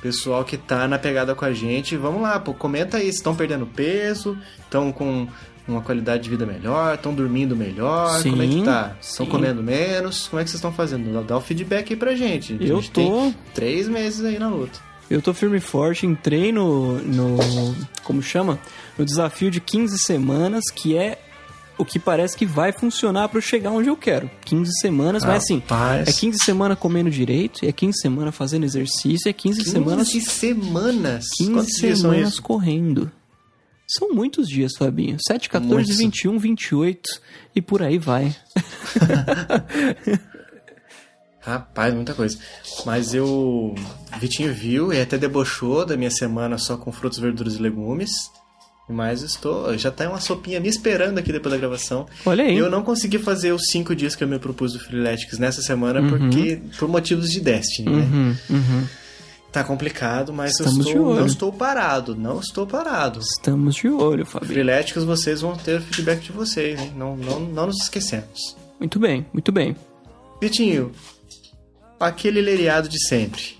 Pessoal que tá na pegada com a gente, vamos lá, pô, comenta aí se estão perdendo peso, estão com uma qualidade de vida melhor, estão dormindo melhor, como é que
Sim,
tá? Estão
sim.
comendo menos, como é que vocês estão fazendo? Dá- o feedback aí pra gente. A
Eu
gente
tô-
três meses aí na luta.
Eu tô firme e forte, entrei no, no. Como chama? No desafio de 15 semanas, que é o que parece que vai funcionar pra eu chegar onde eu quero. 15 semanas, mas assim,
Rapaz.
é 15 semanas comendo direito, é 15 semanas fazendo exercício, é 15,
15
semanas.
semanas?
15
Quantos
semanas correndo. São muitos dias, Fabinho. 7, 14,
Muitos.
21, 28 e por aí vai.
Rapaz, muita coisa. Mas eu. Vitinho viu e até debochou da minha semana só com frutos, verduras e legumes. Mas estou. Já tá uma sopinha me esperando aqui depois da gravação.
Olha aí.
Eu não consegui fazer os cinco dias que eu me propus do Freeletics nessa semana
Uhum.
porque. por motivos de Destiny, né?
Uhum, uhum.
Tá complicado, mas eu
Estamos de
estou, não estou parado. Não estou parado.
Estamos de olho, Fabinho.
Freeletics, vocês vão ter o feedback de vocês, hein? Não, não, não nos esquecemos.
Muito bem, muito bem.
Vitinho, aquele leriado de sempre.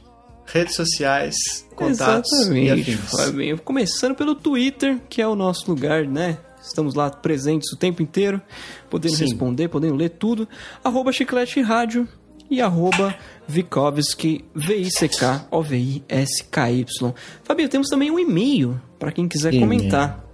Redes sociais, contatos e
Exatamente,
afins.
Fabinho. Começando pelo Twitter, que é o nosso lugar, né? Estamos lá presentes o tempo inteiro, podendo
Sim.
responder, podendo ler tudo. Arroba Chiclete Rádio e arroba Vikovski, V-I-C-K-O-V-I-S-K-Y. Fabinho, temos também um e-mail para quem quiser
E-mail.
comentar.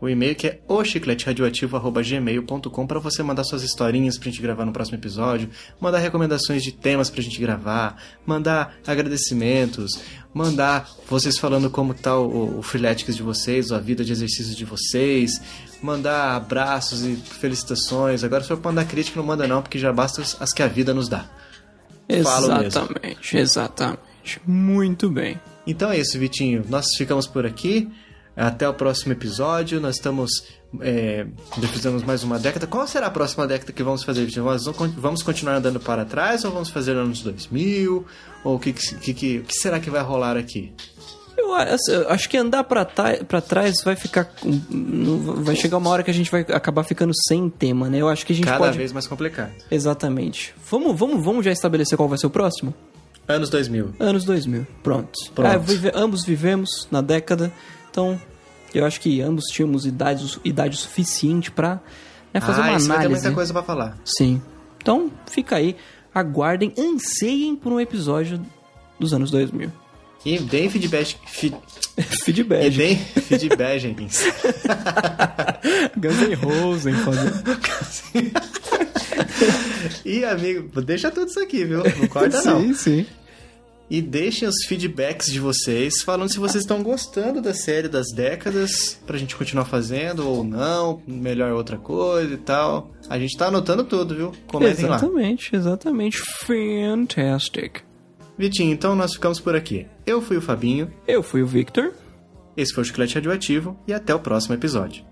O e-mail que é ochicleteradioativo.gmail.com para você mandar suas historinhas pra gente gravar no próximo episódio, mandar recomendações de temas pra gente gravar, mandar agradecimentos, mandar vocês falando como tá o, o Freeletics de vocês, a vida de exercícios de vocês, mandar abraços e felicitações. Agora se for mandar crítica, não manda não, porque já basta as- que a vida nos dá.
Exatamente, exatamente. Muito bem.
Então é isso, Vitinho. Nós ficamos por aqui. Até o próximo episódio. Nós estamos. É, fizemos mais uma década. Qual será a próxima década que vamos fazer? Nós vamos continuar andando para trás ou vamos fazer anos 2000? Ou o que, que, que, que será que vai rolar aqui?
Eu acho que andar pra trás vai ficar. Vai chegar uma hora que a gente vai acabar ficando sem tema, né? Eu acho que a gente
Cada
pode.
vez mais complicado.
Exatamente. Vamos, vamos, vamos já estabelecer qual vai ser o próximo?
Anos 2000.
Anos 2000. Pronto.
Pronto.
Ah, vive, ambos vivemos na década, então eu acho que ambos tínhamos idade, idade suficiente pra né, fazer
ah,
uma
isso
análise.
vai ter muita coisa pra falar.
Sim. Então, fica aí. Aguardem, anseiem por um episódio dos anos 2000.
E deem feedback. Fi,
feedback.
e deem feedback, Jenkins.
Guns N' Roses,
e, amigo, deixa tudo isso aqui, viu? Não corta, não.
Sim, sim.
E deixem os feedbacks de vocês, falando se vocês estão gostando da série das décadas, pra gente continuar fazendo ou não, melhor outra coisa e tal. A gente tá anotando tudo, viu? Comentem lá.
Exatamente, exatamente. Fantastic.
Vitinho, então nós ficamos por aqui. Eu fui o Fabinho,
Eu fui o Victor.
esse foi o Chiclete Radioativo e até o próximo episódio.